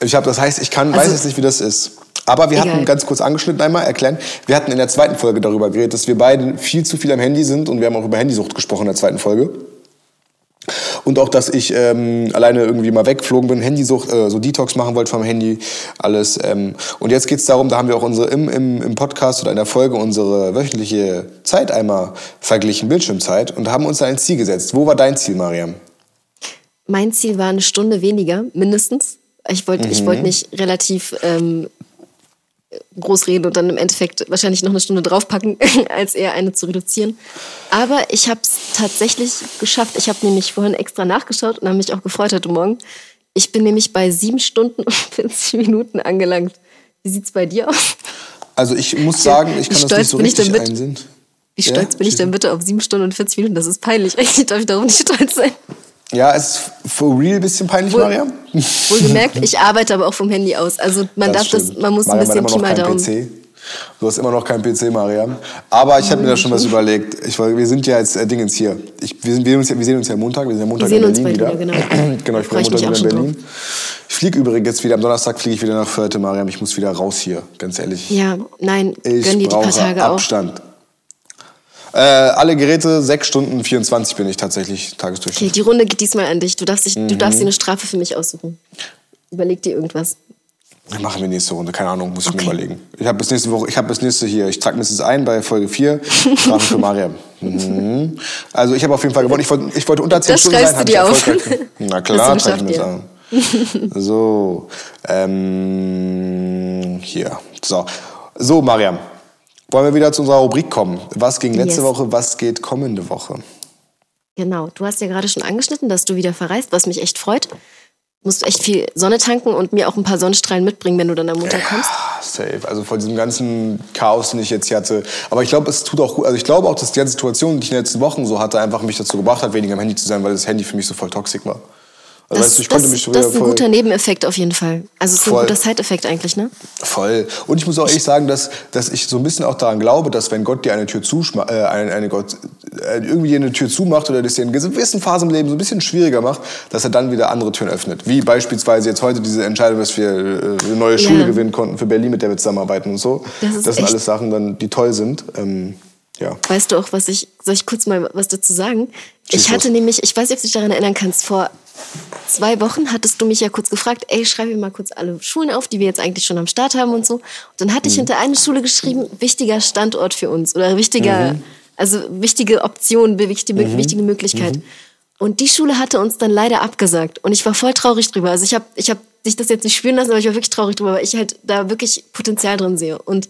Ich habe, das heißt, ich kann, Also- weiß jetzt nicht, wie das ist. Aber wir Egal. hatten ganz kurz angeschnitten einmal erklären. Wir hatten in der zweiten Folge darüber geredet, dass wir beide viel zu viel am Handy sind und wir haben auch über Handysucht gesprochen in der zweiten Folge. Und auch, dass ich ähm, alleine irgendwie mal weggeflogen bin, Handysucht, äh, so Detox machen wollte vom Handy, alles. Ähm. Und jetzt geht's darum, da haben wir auch unsere im, im, im Podcast oder in der Folge unsere wöchentliche Zeit einmal verglichen, Bildschirmzeit, und haben uns da ein Ziel gesetzt. Wo war dein Ziel, Mariam? Mein Ziel war eine Stunde weniger, mindestens. Ich wollte ich Mhm. wollte nicht relativ ähm, groß reden und dann im Endeffekt wahrscheinlich noch eine Stunde draufpacken, als eher eine zu reduzieren. Aber ich habe es tatsächlich geschafft. Ich habe nämlich vorhin extra nachgeschaut und habe mich auch gefreut heute Morgen. Ich bin nämlich bei sieben Stunden und 40 Minuten angelangt. Wie sieht's bei dir aus? Also ich muss sagen, ich kann Wie das stolz nicht so richtig denn mit- einsehen. Wie Ja, stolz bin ich denn bitte auf sieben Stunden und 40 Minuten? Das ist peinlich. Eigentlich darf ich darauf nicht stolz sein. Ja, es ist for real ein bisschen peinlich, Wohl- Mariam. Wohlgemerkt, ich arbeite aber auch vom Handy aus. Also man darf das, stimmt. man muss ein Mariam bisschen Pi immer mal noch keinen Daumen. PC. Du hast immer noch keinen PC, Mariam. Aber ich habe mir da schon was überlegt. Ich, wir sind ja jetzt äh, Dingens hier. Ich, wir, sind, wir, uns, ja- wir sehen uns ja Montag. Wir sind ja Montag sehen in uns Berlin wieder. wieder, genau. genau, ich bin Montag wieder in Berlin. Ich fliege übrigens jetzt wieder, am Donnerstag fliege ich wieder nach Förte, Mariam. Ich muss wieder raus hier, ganz ehrlich. Ja, nein, Ich gönn dir die paar Tage auch. Abstand. Äh, alle Geräte, 6 Stunden 24 bin ich tatsächlich Okay, Tagesdurchschnitt. die Runde geht diesmal an dich. Du darfst, dich, du Mhm. darfst dir eine Strafe für mich aussuchen. Überleg dir irgendwas. Machen wir nächste Runde, keine Ahnung, muss ich Okay. mir überlegen. Ich habe bis nächste Woche, ich habe bis nächste hier, ich trage mir das ein bei Folge 4, Strafe für Mariam. Mhm. Also ich habe auf jeden Fall gewonnen. Ich wollte, ich wollte unter 10 Das Stunden sein, du dir auf. Na klar, du trage ich mir das an. So, ähm, hier. So, so Mariam, wollen wir wieder zu unserer Rubrik kommen. Was ging letzte Yes. Woche, was geht kommende Woche? Genau, du hast ja gerade schon angeschnitten, dass du wieder verreist, was mich echt freut. Du musst echt viel Sonne tanken und mir auch ein paar Sonnenstrahlen mitbringen, wenn du dann am Montag kommst. Ah, Safe. Also vor diesem ganzen Chaos, den ich jetzt hier hatte. Aber ich glaube, es tut auch gut. Also ich glaube auch, dass die ganze Situation, die ich in den letzten Wochen so hatte, einfach mich dazu gebracht hat, weniger am Handy zu sein, weil das Handy für mich so voll toxisch war. Also Das, weißt du, ich das, konnte mich das ist ein voll, guter Nebeneffekt auf jeden Fall. Also es ist Voll. ein guter Side-Effekt eigentlich, ne? voll. Und ich muss auch ehrlich sagen, dass, dass ich so ein bisschen auch daran glaube, dass wenn Gott dir eine Tür zuschma äh, eine, eine Gott, äh, irgendwie dir eine Tür zumacht oder das dir in gewissen Phasen im Leben so ein bisschen schwieriger macht, dass er dann wieder andere Türen öffnet. Wie beispielsweise jetzt heute diese Entscheidung, dass wir äh, eine neue Schule Ja. gewinnen konnten für Berlin, mit der wir zusammenarbeiten und so. Das ist sind echt- alles Sachen, dann, die toll sind. Ähm, ja. Weißt du auch, was ich, soll ich kurz mal was dazu sagen? Ich hatte nämlich, ich weiß nicht, ob du dich daran erinnern kannst, vor zwei Wochen hattest du mich ja kurz gefragt, ey, schreib mir mal kurz alle Schulen auf, die wir jetzt eigentlich schon am Start haben und so. Und dann hatte ich Mhm. hinter eine Schule geschrieben, wichtiger Standort für uns oder wichtiger, Mhm. also wichtige Option, wichtige, wichtige Möglichkeit. Und die Schule hatte uns dann leider abgesagt. Und ich war voll traurig drüber. Also ich habe ich hab dich das jetzt nicht spüren lassen, aber ich war wirklich traurig drüber, weil ich halt da wirklich Potenzial drin sehe. Und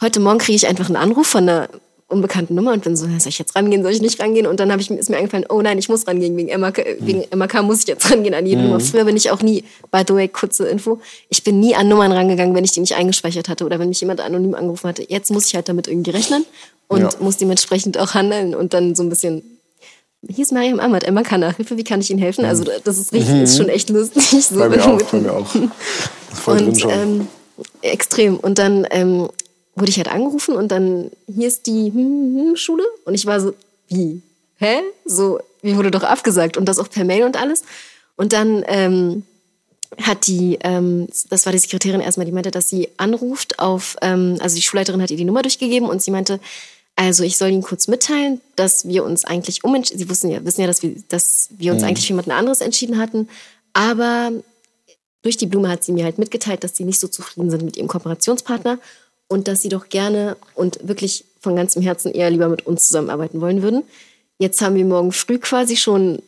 heute Morgen kriege ich einfach einen Anruf von einer unbekannten Nummer und bin so, soll ich jetzt rangehen, soll ich nicht rangehen? Und dann hab ich, ist mir eingefallen, oh nein, ich muss rangehen, wegen MAK, wegen MAK muss ich jetzt rangehen an jede Nummer. Früher bin ich auch nie, by the way, kurze Info, ich bin nie an Nummern rangegangen, wenn ich die nicht eingespeichert hatte oder wenn mich jemand anonym angerufen hatte. Jetzt muss ich halt damit irgendwie rechnen und Ja. muss dementsprechend auch handeln und dann so ein bisschen hier ist Mariam Ahmad, Emma kann Nachhilfe, wie kann ich Ihnen helfen? Also das ist richtig, ist schon echt lustig. So, Mhm. Bei mir auch, bei mir auch. Voll drin und schon. ähm, extrem. Und dann ähm, wurde ich halt angerufen und dann, hier ist die hm, hm, Schule. Und ich war so, wie? Hä? So, mir wurde doch abgesagt. Und das auch per Mail und alles. Und dann ähm, hat die, ähm, das war die Sekretärin erstmal, die meinte, dass sie anruft auf, ähm, also die Schulleiterin hat ihr die Nummer durchgegeben und sie meinte, also ich soll Ihnen kurz mitteilen, dass wir uns eigentlich umentschieden, Sie wussten ja, wissen ja, dass wir, dass wir uns eigentlich für jemand anderes entschieden hatten, aber durch die Blume hat sie mir halt mitgeteilt, dass sie nicht so zufrieden sind mit ihrem Kooperationspartner und dass sie doch gerne und wirklich von ganzem Herzen eher lieber mit uns zusammenarbeiten wollen würden. Jetzt haben wir morgen früh quasi schon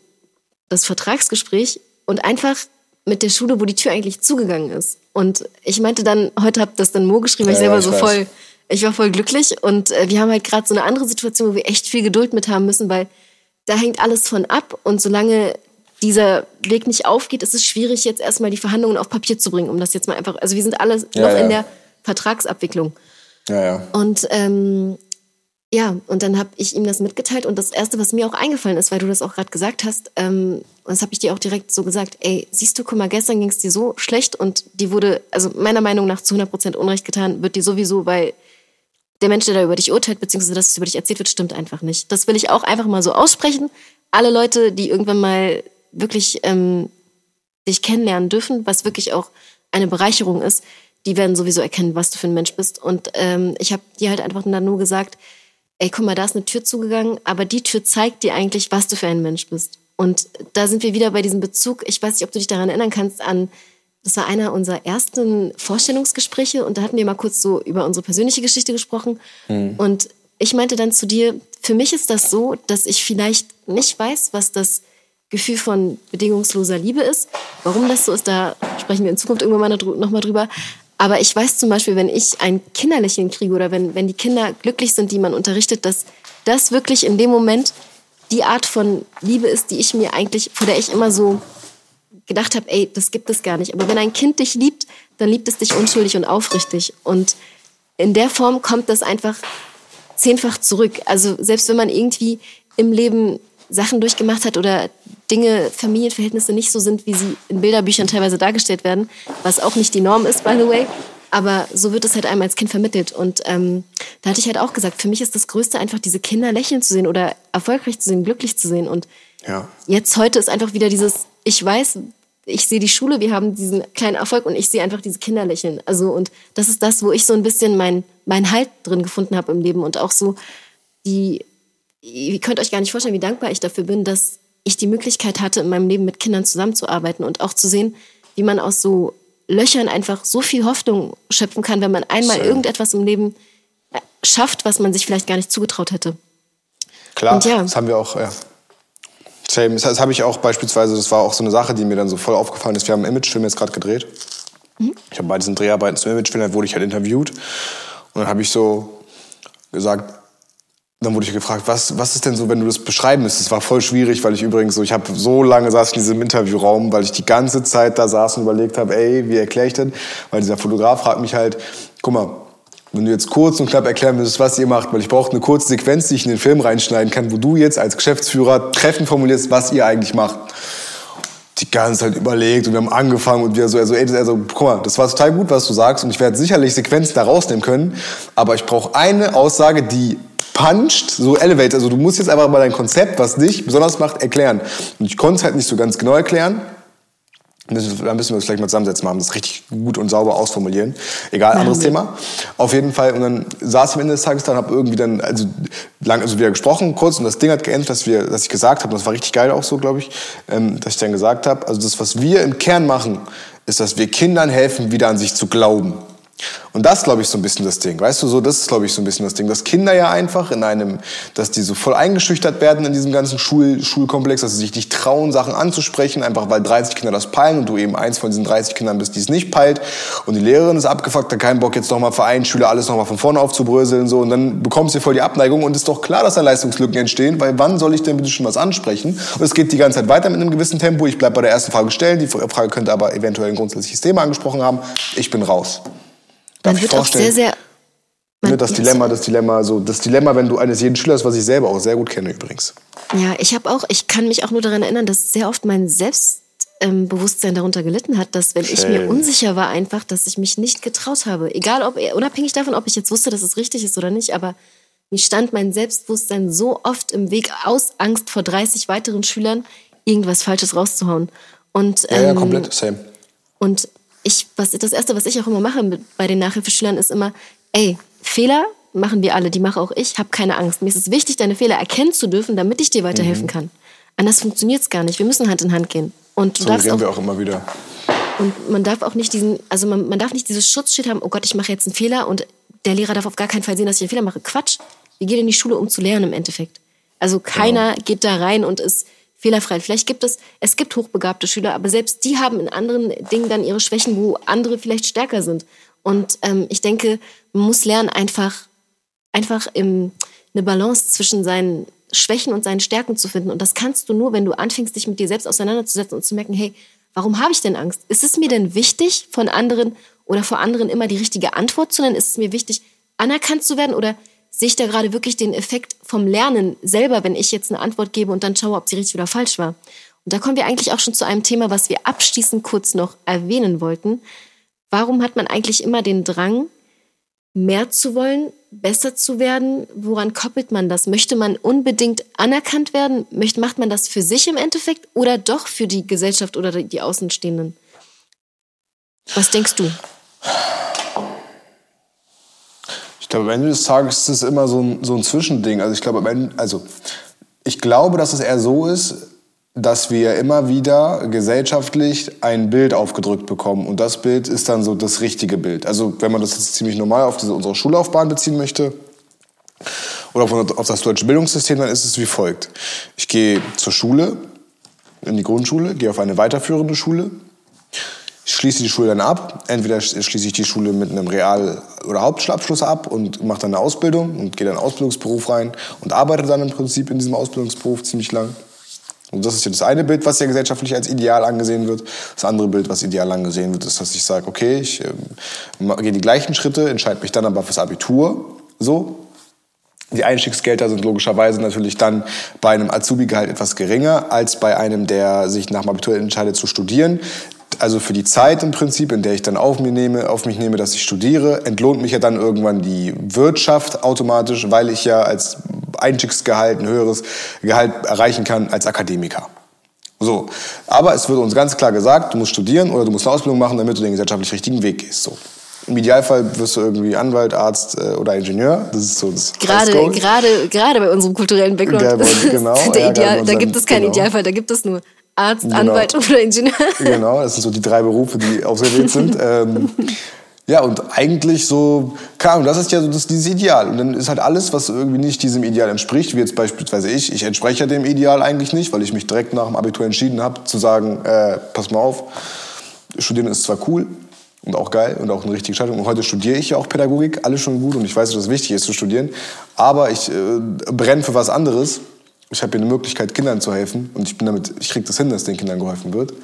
das Vertragsgespräch und einfach mit der Schule, wo die Tür eigentlich zugegangen ist. Und ich meinte dann, heute habe das dann Mo geschrieben, weil ich Ja, ja, selber ich so weiß. voll, ich war voll glücklich und äh, wir haben halt gerade so eine andere Situation, wo wir echt viel Geduld mit haben müssen, weil da hängt alles von ab und solange dieser Weg nicht aufgeht, ist es schwierig, jetzt erstmal die Verhandlungen auf Papier zu bringen, um das jetzt mal einfach, also wir sind alle Ja, noch ja. in der Vertragsabwicklung. ja, ja. Und ähm, ja, und dann habe ich ihm das mitgeteilt und das Erste, was mir auch eingefallen ist, weil du das auch gerade gesagt hast, ähm, und das habe ich dir auch direkt so gesagt, ey, siehst du, guck mal, gestern ging es dir so schlecht und die wurde, also meiner Meinung nach zu 100% Unrecht getan, wird dir sowieso, weil der Mensch, der da über dich urteilt, beziehungsweise das, was über dich erzählt wird, stimmt einfach nicht. Das will ich auch einfach mal so aussprechen. Alle Leute, die irgendwann mal wirklich ähm, dich kennenlernen dürfen, was wirklich auch eine Bereicherung ist, die werden sowieso erkennen, was du für ein Mensch bist. Und ähm, ich habe dir halt einfach dann nur gesagt, ey, guck mal, da ist eine Tür zugegangen, aber die Tür zeigt dir eigentlich, was du für ein Mensch bist. Und da sind wir wieder bei diesem Bezug, ich weiß nicht, ob du dich daran erinnern kannst, an, das war einer unserer ersten Vorstellungsgespräche und da hatten wir mal kurz so über unsere persönliche Geschichte gesprochen. Und ich meinte dann zu dir, für mich ist das so, dass ich vielleicht nicht weiß, was das Gefühl von bedingungsloser Liebe ist. Warum das so ist, da sprechen wir in Zukunft irgendwann mal drü- noch mal drüber. Aber ich weiß zum Beispiel, wenn ich ein Kinderlächeln kriege oder wenn, wenn die Kinder glücklich sind, die man unterrichtet, dass das wirklich in dem Moment die Art von Liebe ist, die ich mir eigentlich, vor der ich immer so gedacht habe, ey, das gibt es gar nicht. Aber wenn ein Kind dich liebt, dann liebt es dich unschuldig und aufrichtig. Und in der Form kommt das einfach zehnfach zurück. Also selbst wenn man irgendwie im Leben Sachen durchgemacht hat oder Dinge, Familienverhältnisse nicht so sind, wie sie in Bilderbüchern teilweise dargestellt werden, was auch nicht die Norm ist, by the way. Aber so wird es halt einem als Kind vermittelt. Und ähm, da hatte ich halt auch gesagt, für mich ist das Größte einfach, diese Kinder lächeln zu sehen oder erfolgreich zu sehen, glücklich zu sehen. Und ja. jetzt heute ist einfach wieder dieses, ich weiß, ich sehe die Schule, wir haben diesen kleinen Erfolg und ich sehe einfach diese Kinder lächeln. Also und das ist das, wo ich so ein bisschen mein, mein Halt drin gefunden habe im Leben und auch so die, ihr könnt euch gar nicht vorstellen, wie dankbar ich dafür bin, dass ich die Möglichkeit hatte, in meinem Leben mit Kindern zusammenzuarbeiten und auch zu sehen, wie man aus so Löchern einfach so viel Hoffnung schöpfen kann, wenn man einmal so. irgendetwas im Leben äh, schafft, was man sich vielleicht gar nicht zugetraut hätte. Klar, ja. das haben wir auch, ja. Same. Das habe ich auch beispielsweise, das war auch so eine Sache, die mir dann so voll aufgefallen ist. Wir haben einen Imagefilm jetzt gerade gedreht. Mhm. Ich habe bei diesen Dreharbeiten zum Imagefilm, da wurde ich halt interviewt. Und dann habe ich so gesagt, dann wurde ich gefragt, was, was ist denn so, wenn du das beschreiben müsstest? Das war voll schwierig, weil ich übrigens so, ich habe so lange saß in diesem Interviewraum, weil ich die ganze Zeit da saß und überlegt habe, ey, wie erkläre ich das? Weil dieser Fotograf fragt mich halt, guck mal, wenn du jetzt kurz und knapp erklären müsstest, was ihr macht, weil ich brauche eine kurze Sequenz, die ich in den Film reinschneiden kann, wo du jetzt als Geschäftsführer treffend formulierst, was ihr eigentlich macht. Die ganze Zeit überlegt und wir haben angefangen und wir so, also, also, guck mal, das war total gut, was du sagst und ich werde sicherlich Sequenzen da rausnehmen können, aber ich brauche eine Aussage, die puncht, so elevated. Also du musst jetzt einfach mal dein Konzept, was dich besonders macht, erklären. Und ich konnte es halt nicht so ganz genau erklären. Da müssen wir uns vielleicht mal zusammensetzen, machen das richtig gut und sauber ausformulieren. Egal, anderes ja, Thema. Auf jeden Fall. Und dann saß ich am Ende des Tages da und habe irgendwie dann, also lang, also wieder gesprochen kurz und das Ding hat geendet, dass wir, dass ich gesagt habe, das war richtig geil auch so, glaube ich, ähm, dass ich dann gesagt habe, also das, was wir im Kern machen, ist, dass wir Kindern helfen, wieder an sich zu glauben. Und das, glaube ich, so ein bisschen das Ding. Weißt du, so, das ist, glaube ich, so ein bisschen das Ding, dass Kinder ja einfach in einem, dass die so voll eingeschüchtert werden in diesem ganzen Schul Schulkomplex, dass sie sich nicht trauen, Sachen anzusprechen, einfach weil 30 Kinder das peilen und du eben eins von diesen 30 Kindern bist, die es nicht peilt. Und die Lehrerin ist abgefuckt, hat keinen Bock, jetzt nochmal für einen Schüler alles nochmal von vorne aufzubröseln, so. Und dann bekommst du voll die Abneigung und ist doch klar, dass da Leistungslücken entstehen, weil wann soll ich denn bitte schon was ansprechen? Und es geht die ganze Zeit weiter mit einem gewissen Tempo. Ich bleib bei der ersten Frage stellen. Die Frage könnte aber eventuell ein grundsätzliches Thema angesprochen haben. Ich bin raus. Darf man wird auch sehr, sehr. Man, das Dilemma, das Dilemma, so das Dilemma, wenn du eines jeden Schülers, was ich selber auch sehr gut kenne übrigens. Ja, ich habe auch, ich kann mich auch nur daran erinnern, dass sehr oft mein Selbstbewusstsein darunter gelitten hat, dass wenn Schön. ich mir unsicher war, einfach, dass ich mich nicht getraut habe. Egal ob, unabhängig davon, ob ich jetzt wusste, dass es richtig ist oder nicht, aber mir stand mein Selbstbewusstsein so oft im Weg aus Angst vor 30 weiteren Schülern, irgendwas Falsches rauszuhauen. Und, ähm, ja, ja, ähm, komplett, same. Und ich, was, das Erste, was ich auch immer mache mit, bei den Nachhilfeschülern, ist immer, ey, Fehler machen wir alle, die mache auch ich, hab keine Angst. Mir ist es wichtig, deine Fehler erkennen zu dürfen, damit ich dir weiterhelfen mhm. kann. Anders funktioniert es gar nicht. Wir müssen Hand in Hand gehen. Und du so darfst auch, wir auch immer wieder. Und man darf auch nicht diesen, also man, man darf nicht dieses Schutzschild haben, oh Gott, ich mache jetzt einen Fehler und der Lehrer darf auf gar keinen Fall sehen, dass ich einen Fehler mache. Quatsch. Wir gehen in die Schule, um zu lernen im Endeffekt. Also keiner genau. geht da rein und ist fehlerfrei. Vielleicht gibt es, es gibt hochbegabte Schüler, aber selbst die haben in anderen Dingen dann ihre Schwächen, wo andere vielleicht stärker sind. Und ähm, ich denke, man muss lernen, einfach, einfach im, eine Balance zwischen seinen Schwächen und seinen Stärken zu finden. Und das kannst du nur, wenn du anfängst, dich mit dir selbst auseinanderzusetzen und zu merken, hey, warum habe ich denn Angst? Ist es mir denn wichtig, von anderen oder vor anderen immer die richtige Antwort zu nennen? Ist es mir wichtig, anerkannt zu werden oder sehe ich da gerade wirklich den Effekt vom Lernen selber, wenn ich jetzt eine Antwort gebe und dann schaue, ob sie richtig oder falsch war. Und da kommen wir eigentlich auch schon zu einem Thema, was wir abschließend kurz noch erwähnen wollten. Warum hat man eigentlich immer den Drang, mehr zu wollen, besser zu werden? Woran koppelt man das? Möchte man unbedingt anerkannt werden? macht man das für sich im Endeffekt oder doch für die Gesellschaft oder die Außenstehenden? Was denkst du? Glaube, am Ende des Tages ist es immer so ein, so ein Zwischending. Also ich glaube, am Ende, also ich glaube, dass es eher so ist, dass wir immer wieder gesellschaftlich ein Bild aufgedrückt bekommen. Und das Bild ist dann so das richtige Bild. Also wenn man das jetzt ziemlich normal auf diese, unsere Schullaufbahn beziehen möchte oder auf, auf das deutsche Bildungssystem, dann ist es wie folgt. Ich gehe zur Schule, in die Grundschule, gehe auf eine weiterführende Schule, schließe die Schule dann ab. Entweder schließe ich die Schule mit einem Real- oder Hauptschulabschluss ab und mache dann eine Ausbildung und gehe dann in einen Ausbildungsberuf rein und arbeite dann im Prinzip in diesem Ausbildungsberuf ziemlich lang. Und das ist ja das eine Bild, was ja gesellschaftlich als ideal angesehen wird. Das andere Bild, was ideal angesehen wird, ist, dass ich sage, okay, ich äh, gehe die gleichen Schritte, entscheide mich dann aber fürs Abitur. So. Die Einstiegsgelder sind logischerweise natürlich dann bei einem Azubi-Gehalt etwas geringer als bei einem, der sich nach dem Abitur entscheidet zu studieren also für die Zeit im Prinzip, in der ich dann auf, mir nehme, auf mich nehme, dass ich studiere, entlohnt mich ja dann irgendwann die Wirtschaft automatisch, weil ich ja als Einstiegsgehalt ein höheres Gehalt erreichen kann als Akademiker. So. Aber es wird uns ganz klar gesagt, du musst studieren oder du musst eine Ausbildung machen, damit du den gesellschaftlich richtigen Weg gehst. So. Im Idealfall wirst du irgendwie Anwalt, Arzt äh, oder Ingenieur. Das ist so das Gerade, gerade, gerade bei unserem kulturellen Background. Ja, genau, der Ideal, da gibt es keinen genau. Idealfall, da gibt es nur Arzt, genau. Anwalt oder Ingenieur. Genau, das sind so die drei Berufe, die ausgewählt sind. ähm, ja, und eigentlich so, kam, das ist ja so das, dieses Ideal. Und dann ist halt alles, was irgendwie nicht diesem Ideal entspricht, wie jetzt beispielsweise ich, ich entspreche ja dem Ideal eigentlich nicht, weil ich mich direkt nach dem Abitur entschieden habe, zu sagen, äh, pass mal auf, Studieren ist zwar cool, und auch geil und auch eine richtige Entscheidung. Und heute studiere ich ja auch Pädagogik, alles schon gut und ich weiß, dass es wichtig ist zu studieren. Aber ich äh, brenne für was anderes ich habe hier eine Möglichkeit, Kindern zu helfen und ich bin damit, ich kriege das hin, dass den Kindern geholfen wird.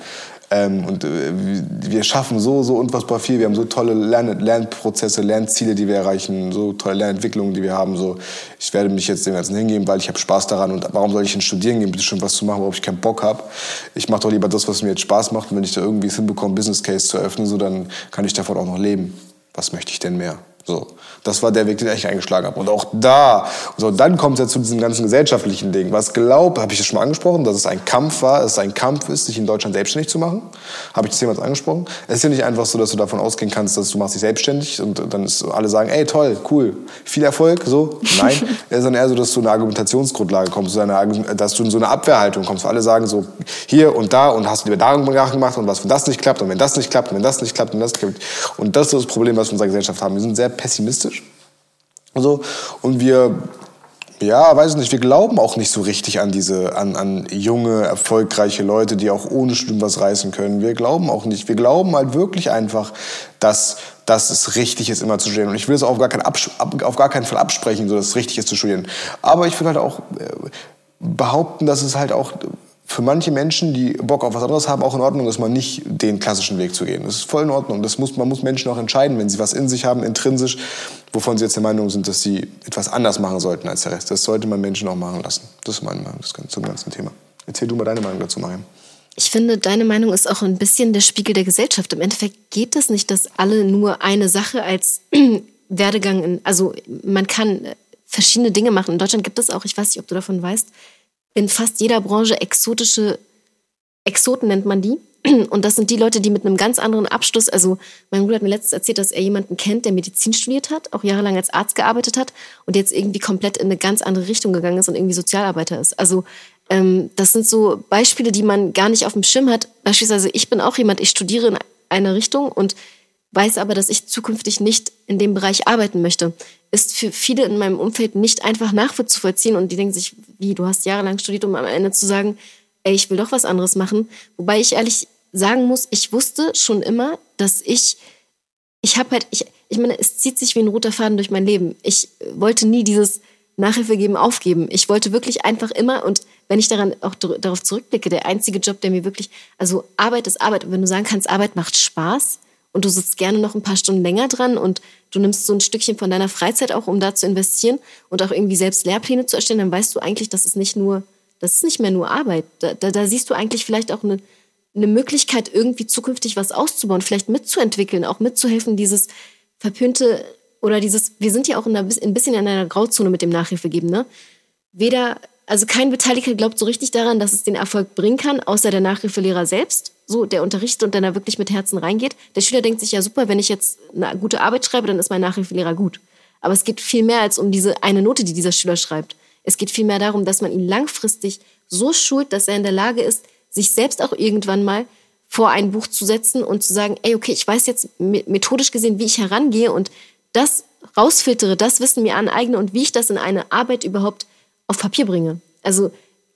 Ähm, und äh, wir schaffen so, so unfassbar viel. Wir haben so tolle Lern Lernprozesse, Lernziele, die wir erreichen, so tolle Lernentwicklungen, die wir haben. So, ich werde mich jetzt dem Ganzen hingeben, weil ich habe Spaß daran. Und warum soll ich in Studieren gehen, bitte schon was zu machen, worauf ich keinen Bock habe? Ich mache doch lieber das, was mir jetzt Spaß macht. Und wenn ich da irgendwie es hinbekomme, Business Case zu eröffnen, so, dann kann ich davon auch noch leben. Was möchte ich denn mehr? So, das war der Weg, den ich eingeschlagen habe. Und auch da, so, dann kommt es ja zu diesem ganzen gesellschaftlichen Ding. Was glaubt, habe ich das schon mal angesprochen, dass es ein Kampf war, dass es ein Kampf ist, sich in Deutschland selbstständig zu machen? Habe ich das jemals angesprochen? Es ist ja nicht einfach so, dass du davon ausgehen kannst, dass du machst dich selbstständig und dann ist, alle sagen, ey, toll, cool, viel Erfolg, so. Nein, es ist dann eher so, dass du in eine Argumentationsgrundlage kommst, dass du in so eine Abwehrhaltung kommst, alle sagen so, hier und da und hast du dir darum gemacht und was, wenn das nicht klappt und wenn das nicht klappt und wenn das nicht klappt und das klappt. Und das ist das Problem, was wir in unserer Gesellschaft haben. Wir sind sehr pessimistisch. So. Und wir, ja, weiß nicht, wir glauben auch nicht so richtig an diese, an, an junge, erfolgreiche Leute, die auch ohne Studium was reißen können. Wir glauben auch nicht. Wir glauben halt wirklich einfach, dass, dass es richtig ist, immer zu studieren. Und ich will es auf gar, keinen auf gar keinen Fall absprechen, so dass es richtig ist zu studieren. Aber ich will halt auch äh, behaupten, dass es halt auch für manche Menschen, die Bock auf was anderes haben, auch in Ordnung ist, mal nicht den klassischen Weg zu gehen. Das ist voll in Ordnung. Das muss, man muss Menschen auch entscheiden, wenn sie was in sich haben, intrinsisch, wovon sie jetzt der Meinung sind, dass sie etwas anders machen sollten als der Rest. Das sollte man Menschen auch machen lassen. Das ist meine Meinung zum ganzen Thema. Erzähl du mal deine Meinung dazu, Mariam. Ich finde, deine Meinung ist auch ein bisschen der Spiegel der Gesellschaft. Im Endeffekt geht es nicht, dass alle nur eine Sache als Werdegang, in, also man kann verschiedene Dinge machen. In Deutschland gibt es auch, ich weiß nicht, ob du davon weißt, in fast jeder Branche exotische Exoten nennt man die. Und das sind die Leute, die mit einem ganz anderen Abschluss, also mein Bruder hat mir letztens erzählt, dass er jemanden kennt, der Medizin studiert hat, auch jahrelang als Arzt gearbeitet hat und jetzt irgendwie komplett in eine ganz andere Richtung gegangen ist und irgendwie Sozialarbeiter ist. Also ähm, das sind so Beispiele, die man gar nicht auf dem Schirm hat. Beispielsweise ich bin auch jemand, ich studiere in eine Richtung und weiß aber, dass ich zukünftig nicht in dem Bereich arbeiten möchte, ist für viele in meinem Umfeld nicht einfach nachzuvollziehen und die denken sich, wie, du hast jahrelang studiert, um am Ende zu sagen, ey, ich will doch was anderes machen. Wobei ich ehrlich sagen muss, ich wusste schon immer, dass ich, ich habe halt, ich, ich meine, es zieht sich wie ein roter Faden durch mein Leben. Ich wollte nie dieses Nachhilfe geben, aufgeben. Ich wollte wirklich einfach immer und wenn ich daran auch darauf zurückblicke, der einzige Job, der mir wirklich, also Arbeit ist Arbeit. Und wenn du sagen kannst, Arbeit macht Spaß, und du sitzt gerne noch ein paar Stunden länger dran und du nimmst so ein Stückchen von deiner Freizeit auch, um da zu investieren und auch irgendwie selbst Lehrpläne zu erstellen, dann weißt du eigentlich, dass es nicht nur, das ist nicht mehr nur Arbeit. Da, da, da siehst du eigentlich vielleicht auch eine, eine Möglichkeit, irgendwie zukünftig was auszubauen, vielleicht mitzuentwickeln, auch mitzuhelfen, dieses verpönte oder dieses, wir sind ja auch in einer, ein bisschen in einer Grauzone mit dem Nachhilfegeben, ne? Weder, also kein Beteiligter glaubt so richtig daran, dass es den Erfolg bringen kann, außer der Nachhilfelehrer selbst so der unterrichtet und dann da wirklich mit Herzen reingeht. Der Schüler denkt sich ja super, wenn ich jetzt eine gute Arbeit schreibe, dann ist mein Nachhilfelehrer gut. Aber es geht viel mehr als um diese eine Note, die dieser Schüler schreibt. Es geht viel mehr darum, dass man ihn langfristig so schult, dass er in der Lage ist, sich selbst auch irgendwann mal vor ein Buch zu setzen und zu sagen, ey, okay, ich weiß jetzt methodisch gesehen, wie ich herangehe und das rausfiltere, das Wissen mir aneigne und wie ich das in eine Arbeit überhaupt auf Papier bringe. Also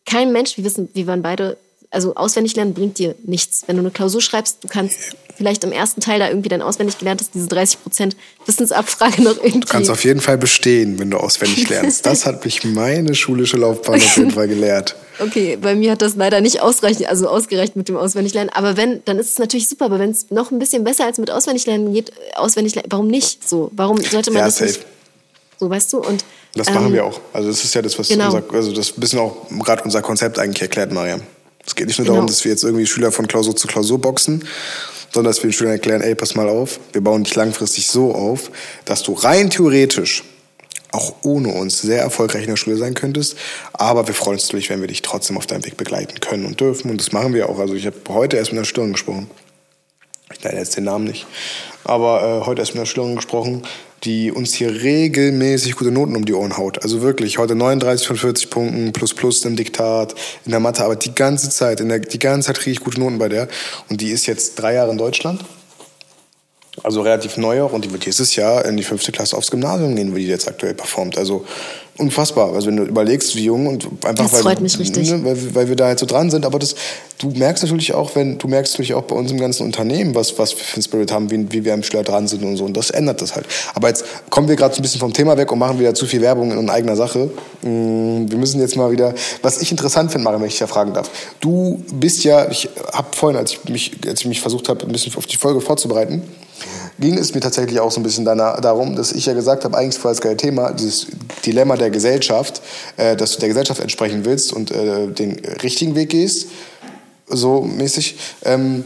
kein Mensch, wir wissen, wir waren beide also auswendig lernen bringt dir nichts. Wenn du eine Klausur schreibst, du kannst vielleicht im ersten Teil da irgendwie dein auswendig gelerntes, diese 30 Prozent Wissensabfrage noch irgendwie. Du kannst auf jeden Fall bestehen, wenn du auswendig lernst. Das hat mich meine schulische Laufbahn auf jeden Fall gelehrt. Okay, bei mir hat das leider nicht ausreichend, also ausgereicht mit dem Auswendiglernen. Aber wenn, dann ist es natürlich super. Aber wenn es noch ein bisschen besser als mit Auswendiglernen geht, auswendig, warum nicht? So, warum sollte man ja, das safe. nicht? So, weißt du? Und das ähm, machen wir auch. Also das ist ja das, was genau. unser, also das bisschen auch gerade unser Konzept eigentlich erklärt, Mariam. Es geht nicht nur genau. darum, dass wir jetzt irgendwie Schüler von Klausur zu Klausur boxen, sondern dass wir den Schülern erklären, ey, pass mal auf, wir bauen dich langfristig so auf, dass du rein theoretisch auch ohne uns sehr erfolgreich in der Schule sein könntest. Aber wir freuen uns natürlich, wenn wir dich trotzdem auf deinem Weg begleiten können und dürfen. Und das machen wir auch. Also ich habe heute erst mit einer Stirn gesprochen. Ich nenne jetzt den Namen nicht. Aber äh, heute erst mit einer Stirn gesprochen, die uns hier regelmäßig gute Noten um die Ohren haut. Also wirklich, heute 39 von 40 Punkten, plus plus im Diktat, in der Mathe, aber die ganze Zeit, in der, die ganze Zeit kriege ich gute Noten bei der. Und die ist jetzt drei Jahre in Deutschland also relativ neu auch und die wird dieses Jahr in die fünfte Klasse aufs Gymnasium gehen, wo die jetzt aktuell performt. Also unfassbar. Also wenn du überlegst, wie jung und einfach das freut weil, mich richtig. Ne, weil, weil, wir da halt so dran sind. Aber das, du merkst natürlich auch, wenn du merkst natürlich auch bei uns im ganzen Unternehmen, was, was wir für ein Spirit haben, wie, wie wir am Schüler dran sind und so. Und das ändert das halt. Aber jetzt kommen wir gerade so ein bisschen vom Thema weg und machen wieder zu viel Werbung in eigener Sache. Mm, wir müssen jetzt mal wieder, was ich interessant finde, Mara, wenn ich ja fragen darf. Du bist ja, ich habe vorhin, als ich mich, als ich mich versucht habe, ein bisschen auf die Folge vorzubereiten, ging es mir tatsächlich auch so ein bisschen danach, darum, dass ich ja gesagt habe, eigentlich voll das geile Thema, dieses Dilemma der Gesellschaft, äh, dass du der Gesellschaft entsprechen willst und äh, den richtigen Weg gehst, so mäßig. Ähm,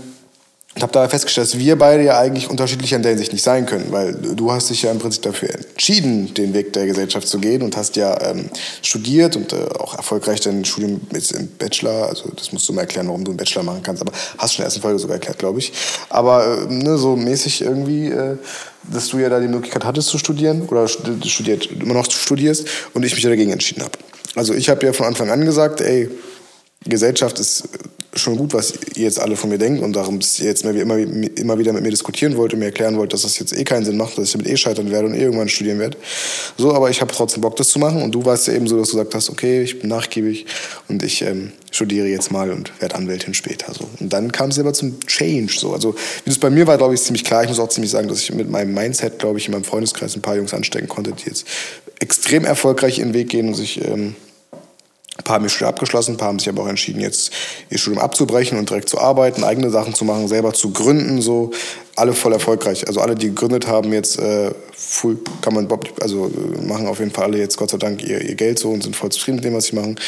ich habe dabei festgestellt, dass wir beide ja eigentlich unterschiedlicher in der Hinsicht nicht sein können, weil du hast dich ja im Prinzip dafür entschieden, den Weg der Gesellschaft zu gehen und hast ja ähm, studiert und äh, auch erfolgreich dein Studium jetzt im Bachelor, also das musst du mal erklären, warum du einen Bachelor machen kannst, aber hast schon in der ersten Folge sogar erklärt, glaube ich. Aber äh, ne, so mäßig irgendwie, äh, dass du ja da die Möglichkeit hattest zu studieren oder studiert, immer noch studierst und ich mich ja dagegen entschieden habe. Also ich habe ja von Anfang an gesagt, ey, Gesellschaft ist schon gut, was ihr jetzt alle von mir denkt und darum, dass ihr jetzt immer, immer, wieder mit mir diskutieren wollt und mir erklären wollt, dass das jetzt eh keinen Sinn macht, dass ich damit eh scheitern werde und eh irgendwann studieren werde. So, aber ich habe trotzdem Bock, das zu machen und du warst ja eben so, dass du gesagt hast, okay, ich bin nachgiebig und ich ähm, studiere jetzt mal und werde Anwältin später. So. Und dann kam es aber zum Change. So. Also wie das bei mir war, glaube ich, ziemlich klar. Ich muss auch ziemlich sagen, dass ich mit meinem Mindset, glaube ich, in meinem Freundeskreis ein paar Jungs anstecken konnte, die jetzt extrem erfolgreich ihren Weg gehen und sich... Ähm, ein paar haben ihr Studium abgeschlossen, ein paar haben sich aber auch entschieden, jetzt ihr Studium abzubrechen und direkt zu arbeiten, eigene Sachen zu machen, selber zu gründen, so. Alle voll erfolgreich. Also alle, die gegründet haben, jetzt äh, full kann man also äh, machen auf jeden Fall alle jetzt Gott sei Dank ihr, ihr Geld so und sind voll zufrieden mit dem, was sie machen.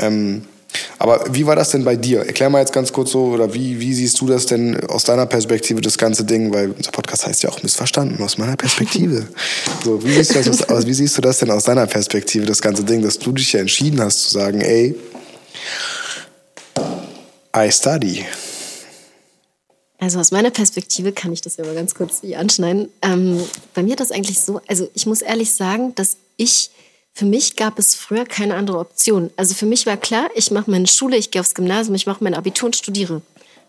Ähm, aber wie war das denn bei dir? Erklär mal jetzt ganz kurz so, oder wie, wie siehst du das denn aus deiner Perspektive, das ganze Ding? Weil unser Podcast heißt ja auch missverstanden, aus meiner Perspektive. So, wie, siehst du das aus, wie siehst du das denn aus deiner Perspektive, das ganze Ding, dass du dich ja entschieden hast zu sagen, ey, I study. Also aus meiner Perspektive kann ich das ja mal ganz kurz anschneiden. Ähm, bei mir hat das eigentlich so, also ich muss ehrlich sagen, dass ich für mich gab es früher keine andere Option. Also für mich war klar, ich mache meine Schule, ich gehe aufs Gymnasium, ich mache mein Abitur und studiere.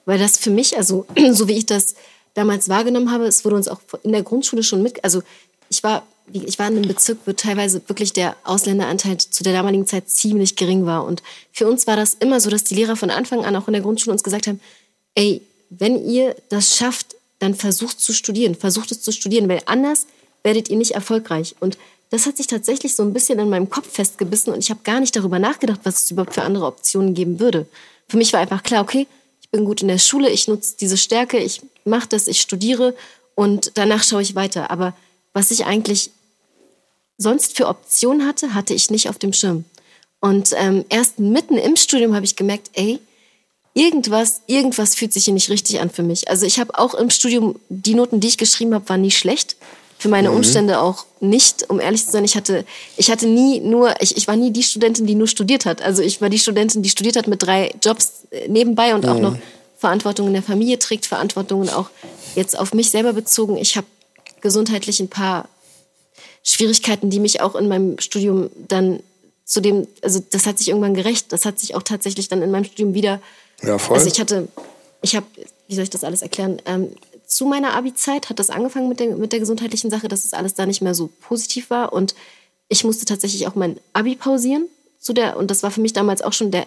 Weil das für mich, also so wie ich das damals wahrgenommen habe, es wurde uns auch in der Grundschule schon mit, also ich war, ich war in einem Bezirk, wo teilweise wirklich der Ausländeranteil zu der damaligen Zeit ziemlich gering war. Und für uns war das immer so, dass die Lehrer von Anfang an auch in der Grundschule uns gesagt haben, ey, wenn ihr das schafft, dann versucht zu studieren, versucht es zu studieren, weil anders werdet ihr nicht erfolgreich. Und das hat sich tatsächlich so ein bisschen in meinem Kopf festgebissen und ich habe gar nicht darüber nachgedacht, was es überhaupt für andere Optionen geben würde. Für mich war einfach klar, okay, ich bin gut in der Schule, ich nutze diese Stärke, ich mache das, ich studiere und danach schaue ich weiter. Aber was ich eigentlich sonst für Optionen hatte, hatte ich nicht auf dem Schirm. Und ähm, erst mitten im Studium habe ich gemerkt, ey, irgendwas, irgendwas fühlt sich hier nicht richtig an für mich. Also ich habe auch im Studium, die Noten, die ich geschrieben habe, waren nie schlecht für meine mhm. Umstände auch nicht, um ehrlich zu sein. Ich hatte, ich hatte nie nur, ich, ich war nie die Studentin, die nur studiert hat. Also ich war die Studentin, die studiert hat mit drei Jobs äh, nebenbei und mhm. auch noch Verantwortung in der Familie trägt, Verantwortungen auch jetzt auf mich selber bezogen. Ich habe gesundheitlich ein paar Schwierigkeiten, die mich auch in meinem Studium dann zu dem, also das hat sich irgendwann gerecht. Das hat sich auch tatsächlich dann in meinem Studium wieder. Ja, voll. Also ich hatte, ich habe, wie soll ich das alles erklären? Ähm, zu meiner Abi-Zeit hat das angefangen mit der, mit der gesundheitlichen Sache, dass es alles da nicht mehr so positiv war. Und ich musste tatsächlich auch mein Abi pausieren. Zu der, und das war für mich damals auch schon der,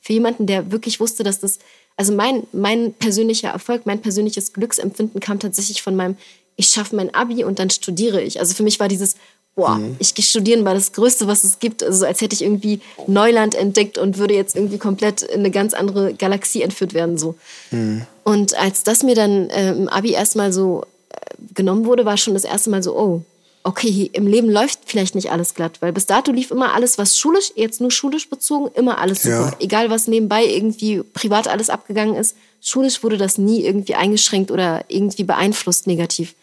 für jemanden, der wirklich wusste, dass das, also mein, mein persönlicher Erfolg, mein persönliches Glücksempfinden kam tatsächlich von meinem, ich schaffe mein Abi und dann studiere ich. Also für mich war dieses, boah, mhm. ich gehe studieren war das Größte, was es gibt. Also als hätte ich irgendwie Neuland entdeckt und würde jetzt irgendwie komplett in eine ganz andere Galaxie entführt werden. So. Mhm. Und als das mir dann äh, im Abi erstmal so äh, genommen wurde, war schon das erste Mal so, oh, okay, im Leben läuft vielleicht nicht alles glatt, weil bis dato lief immer alles, was schulisch, jetzt nur schulisch bezogen, immer alles super. Ja. Egal, was nebenbei irgendwie privat alles abgegangen ist, schulisch wurde das nie irgendwie eingeschränkt oder irgendwie beeinflusst negativ.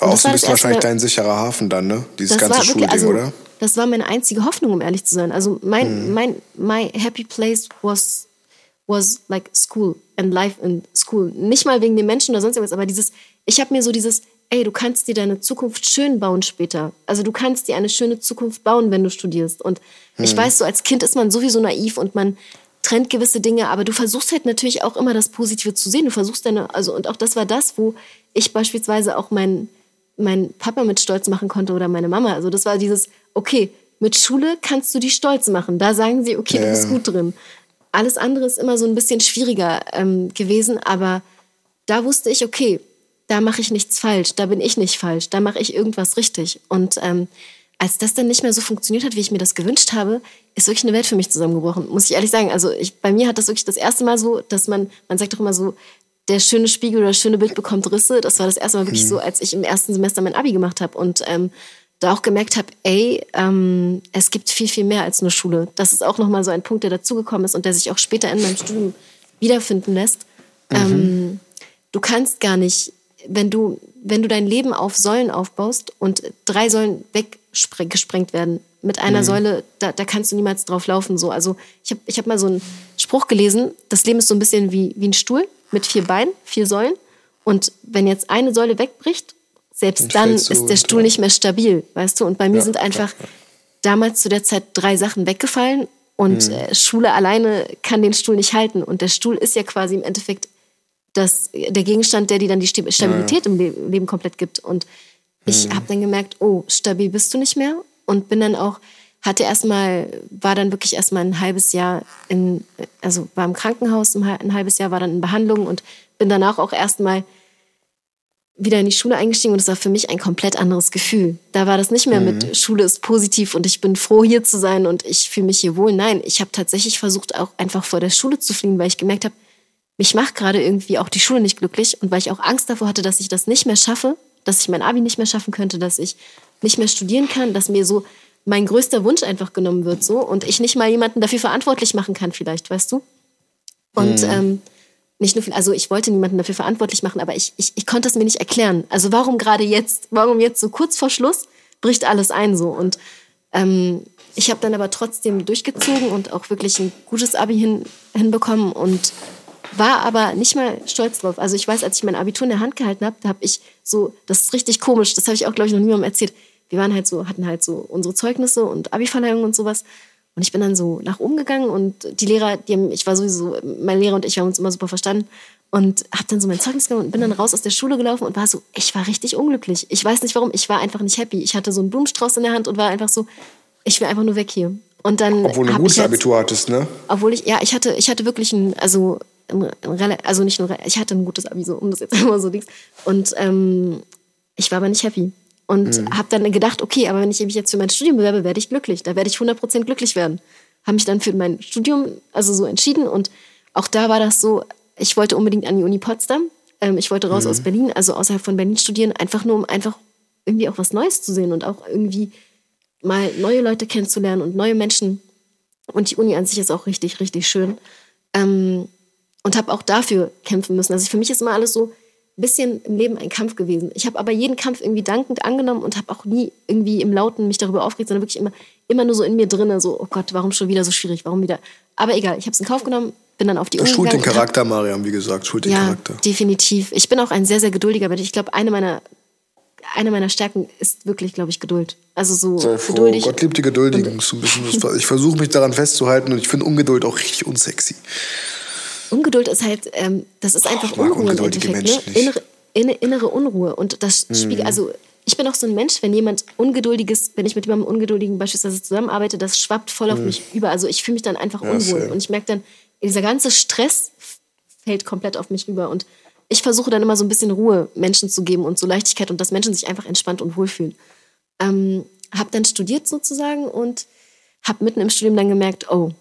So ein bisschen wahrscheinlich dein sicherer Hafen dann, ne? Dieses ganze Schulding, also, oder? Das war meine einzige Hoffnung, um ehrlich zu sein. Also mein, hm. mein, my happy place was, was like school and life in school. Nicht mal wegen den Menschen oder sonst irgendwas, aber dieses, ich habe mir so dieses, ey, du kannst dir deine Zukunft schön bauen später. Also du kannst dir eine schöne Zukunft bauen, wenn du studierst. Und hm. ich weiß, so als Kind ist man sowieso naiv und man trennt gewisse Dinge, aber du versuchst halt natürlich auch immer das Positive zu sehen. Du versuchst deine, also und auch das war das, wo ich beispielsweise auch mein mein Papa mit stolz machen konnte oder meine Mama. Also das war dieses, okay, mit Schule kannst du die stolz machen. Da sagen sie, okay, ja. du bist gut drin. Alles andere ist immer so ein bisschen schwieriger ähm, gewesen, aber da wusste ich, okay, da mache ich nichts falsch, da bin ich nicht falsch, da mache ich irgendwas richtig. Und ähm, als das dann nicht mehr so funktioniert hat, wie ich mir das gewünscht habe, ist wirklich eine Welt für mich zusammengebrochen, muss ich ehrlich sagen. Also ich, bei mir hat das wirklich das erste Mal so, dass man, man sagt doch immer so, der schöne Spiegel oder das schöne Bild bekommt Risse. Das war das erste Mal wirklich mhm. so, als ich im ersten Semester mein Abi gemacht habe und ähm, da auch gemerkt habe, ey, ähm, es gibt viel, viel mehr als nur Schule. Das ist auch nochmal so ein Punkt, der dazugekommen ist und der sich auch später in meinem Studium wiederfinden lässt. Mhm. Ähm, du kannst gar nicht, wenn du, wenn du dein Leben auf Säulen aufbaust und drei Säulen weggesprengt werden, mit einer mhm. Säule, da, da kannst du niemals drauf laufen. So. Also ich habe ich hab mal so einen Spruch gelesen, das Leben ist so ein bisschen wie, wie ein Stuhl mit vier Beinen, vier Säulen. Und wenn jetzt eine Säule wegbricht, selbst dann, dann ist der Stuhl nicht mehr stabil, weißt du? Und bei mir ja, sind einfach ja, ja. damals zu der Zeit drei Sachen weggefallen und mhm. äh, Schule alleine kann den Stuhl nicht halten. Und der Stuhl ist ja quasi im Endeffekt das, der Gegenstand, der dir dann die Stabilität im Leben komplett gibt. Und ich mhm. habe dann gemerkt, oh, stabil bist du nicht mehr. Und bin dann auch hatte erstmal, war dann wirklich erstmal ein halbes Jahr in, also war im Krankenhaus, ein halbes Jahr war dann in Behandlung und bin danach auch erstmal wieder in die Schule eingestiegen und es war für mich ein komplett anderes Gefühl. Da war das nicht mehr mhm. mit Schule ist positiv und ich bin froh hier zu sein und ich fühle mich hier wohl. Nein, ich habe tatsächlich versucht auch einfach vor der Schule zu fliehen, weil ich gemerkt habe, mich macht gerade irgendwie auch die Schule nicht glücklich und weil ich auch Angst davor hatte, dass ich das nicht mehr schaffe, dass ich mein Abi nicht mehr schaffen könnte, dass ich nicht mehr studieren kann, dass mir so mein größter Wunsch einfach genommen wird so und ich nicht mal jemanden dafür verantwortlich machen kann vielleicht, weißt du? Und mhm. ähm, nicht nur, also ich wollte niemanden dafür verantwortlich machen, aber ich, ich, ich konnte es mir nicht erklären. Also warum gerade jetzt, warum jetzt so kurz vor Schluss bricht alles ein so und ähm, ich habe dann aber trotzdem durchgezogen und auch wirklich ein gutes Abi hin, hinbekommen und war aber nicht mal stolz drauf. Also ich weiß, als ich mein Abitur in der Hand gehalten habe, da habe ich so, das ist richtig komisch, das habe ich auch, glaube ich, noch niemandem erzählt wir waren halt so, hatten halt so unsere Zeugnisse und Abi-Verleihungen und sowas. Und ich bin dann so nach oben gegangen und die Lehrer, die haben, ich war sowieso, mein Lehrer und ich haben uns immer super verstanden und habe dann so mein Zeugnis genommen und bin dann raus aus der Schule gelaufen und war so, ich war richtig unglücklich. Ich weiß nicht warum, ich war einfach nicht happy. Ich hatte so einen Blumenstrauß in der Hand und war einfach so, ich will einfach nur weg hier. Und dann obwohl du ein gutes Abitur hattest, ne? Obwohl ich, ja, ich hatte, ich hatte wirklich ein, also, ein, also nicht nur, ich hatte ein gutes Abi, so, um das jetzt einmal so Dings. Und ähm, ich war aber nicht happy. Und mhm. habe dann gedacht, okay, aber wenn ich mich jetzt für mein Studium bewerbe, werde ich glücklich. Da werde ich 100% glücklich werden. Habe mich dann für mein Studium also so entschieden. Und auch da war das so, ich wollte unbedingt an die Uni Potsdam. Ähm, ich wollte raus mhm. aus Berlin, also außerhalb von Berlin studieren, einfach nur um einfach irgendwie auch was Neues zu sehen und auch irgendwie mal neue Leute kennenzulernen und neue Menschen. Und die Uni an sich ist auch richtig, richtig schön. Ähm, und habe auch dafür kämpfen müssen. Also für mich ist immer alles so, bisschen im Leben ein Kampf gewesen. Ich habe aber jeden Kampf irgendwie dankend angenommen und habe auch nie irgendwie im Lauten mich darüber aufgeregt, sondern wirklich immer, immer nur so in mir drinne, so, oh Gott, warum schon wieder so schwierig, warum wieder. Aber egal, ich habe es in Kauf genommen, bin dann auf die Uni Schult den Charakter, Mariam, wie gesagt, schult den ja, Charakter. definitiv. Ich bin auch ein sehr, sehr geduldiger Mensch. Ich glaube, eine meiner, eine meiner Stärken ist wirklich, glaube ich, Geduld. Also so Sei froh. geduldig. Gott liebt die Geduldigen. So ein bisschen, ich versuche mich daran festzuhalten und ich finde Ungeduld auch richtig unsexy. Ungeduld ist halt, ähm, das ist einfach oh, Unruhe im Endeffekt. Ne? Innere, innere Unruhe. Und das spiegelt, mhm. also ich bin auch so ein Mensch, wenn jemand Ungeduldiges, wenn ich mit jemandem Ungeduldigen beispielsweise zusammenarbeite, das schwappt voll auf mhm. mich über. Also ich fühle mich dann einfach ja, unwohl. Und ich merke dann, dieser ganze Stress fällt komplett auf mich rüber. Und ich versuche dann immer so ein bisschen Ruhe Menschen zu geben und so Leichtigkeit und dass Menschen sich einfach entspannt und wohlfühlen. Ähm, habe dann studiert sozusagen und habe mitten im Studium dann gemerkt, oh,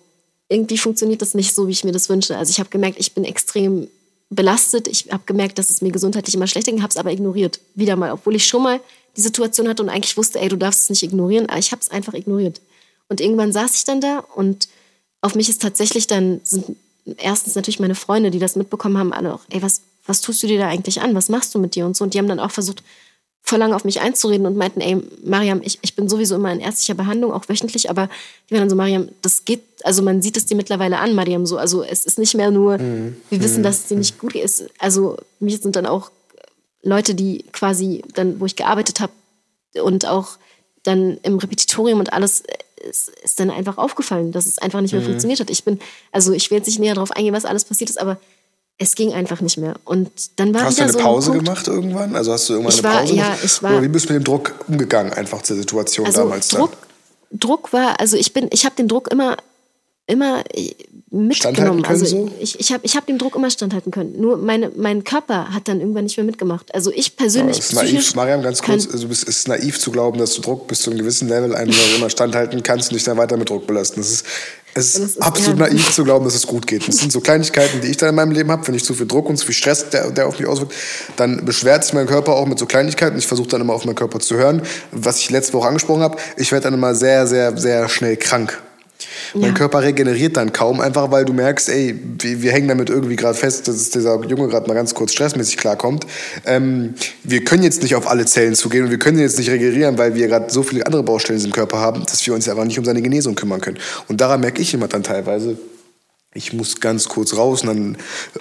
irgendwie funktioniert das nicht so, wie ich mir das wünsche. Also ich habe gemerkt, ich bin extrem belastet. Ich habe gemerkt, dass es mir gesundheitlich immer schlechter ging, habe es aber ignoriert. Wieder mal, obwohl ich schon mal die Situation hatte und eigentlich wusste, ey, du darfst es nicht ignorieren, aber ich habe es einfach ignoriert. Und irgendwann saß ich dann da und auf mich ist tatsächlich dann, sind erstens natürlich meine Freunde, die das mitbekommen haben, alle auch, ey, was, was tust du dir da eigentlich an? Was machst du mit dir und so? Und die haben dann auch versucht, voll lange auf mich einzureden und meinten, ey, Mariam, ich, ich bin sowieso immer in ärztlicher Behandlung, auch wöchentlich, aber die waren dann so, Mariam, das geht, also man sieht es dir mittlerweile an, Mariam, so, also es ist nicht mehr nur, mhm. wir wissen, mhm. dass es dir nicht gut geht, also mich sind dann auch Leute, die quasi dann, wo ich gearbeitet habe und auch dann im Repetitorium und alles, ist, ist dann einfach aufgefallen, dass es einfach nicht mehr mhm. funktioniert hat. Ich bin, also ich will jetzt nicht näher darauf eingehen, was alles passiert ist, aber es ging einfach nicht mehr. Und dann war hast du eine so ein Pause Punkt, gemacht irgendwann? Also hast du irgendwann ich eine war, Pause ja, gemacht? Ich war, Oder wie bist du mit dem Druck umgegangen, einfach zur Situation also damals? Druck, dann? Druck war, also ich bin, ich habe den Druck immer, immer mitgenommen. Also so? ich, ich habe ich hab dem Druck immer standhalten können. Nur meine, mein Körper hat dann irgendwann nicht mehr mitgemacht. Also ich persönlich. Ja, ist naiv, Mariam, ganz kurz, also es ist naiv zu glauben, dass du Druck bis zu einem gewissen Level einfach immer standhalten kannst und dich dann weiter mit Druck belasten. Das ist, es ist, ist absolut ja. naiv zu glauben, dass es gut geht. Das sind so Kleinigkeiten, die ich dann in meinem Leben habe. Wenn ich zu viel Druck und zu viel Stress, der, der auf mich auswirkt, dann beschwert sich mein Körper auch mit so Kleinigkeiten. Ich versuche dann immer auf meinen Körper zu hören. Was ich letzte Woche angesprochen habe, ich werde dann immer sehr, sehr, sehr schnell krank. Ja. Mein Körper regeneriert dann kaum, einfach weil du merkst, ey, wir, wir hängen damit irgendwie gerade fest, dass dieser Junge gerade mal ganz kurz stressmäßig klarkommt. Ähm, wir können jetzt nicht auf alle Zellen zugehen und wir können jetzt nicht regenerieren, weil wir gerade so viele andere Baustellen im Körper haben, dass wir uns einfach nicht um seine Genesung kümmern können. Und daran merke ich immer dann teilweise, ich muss ganz kurz raus und dann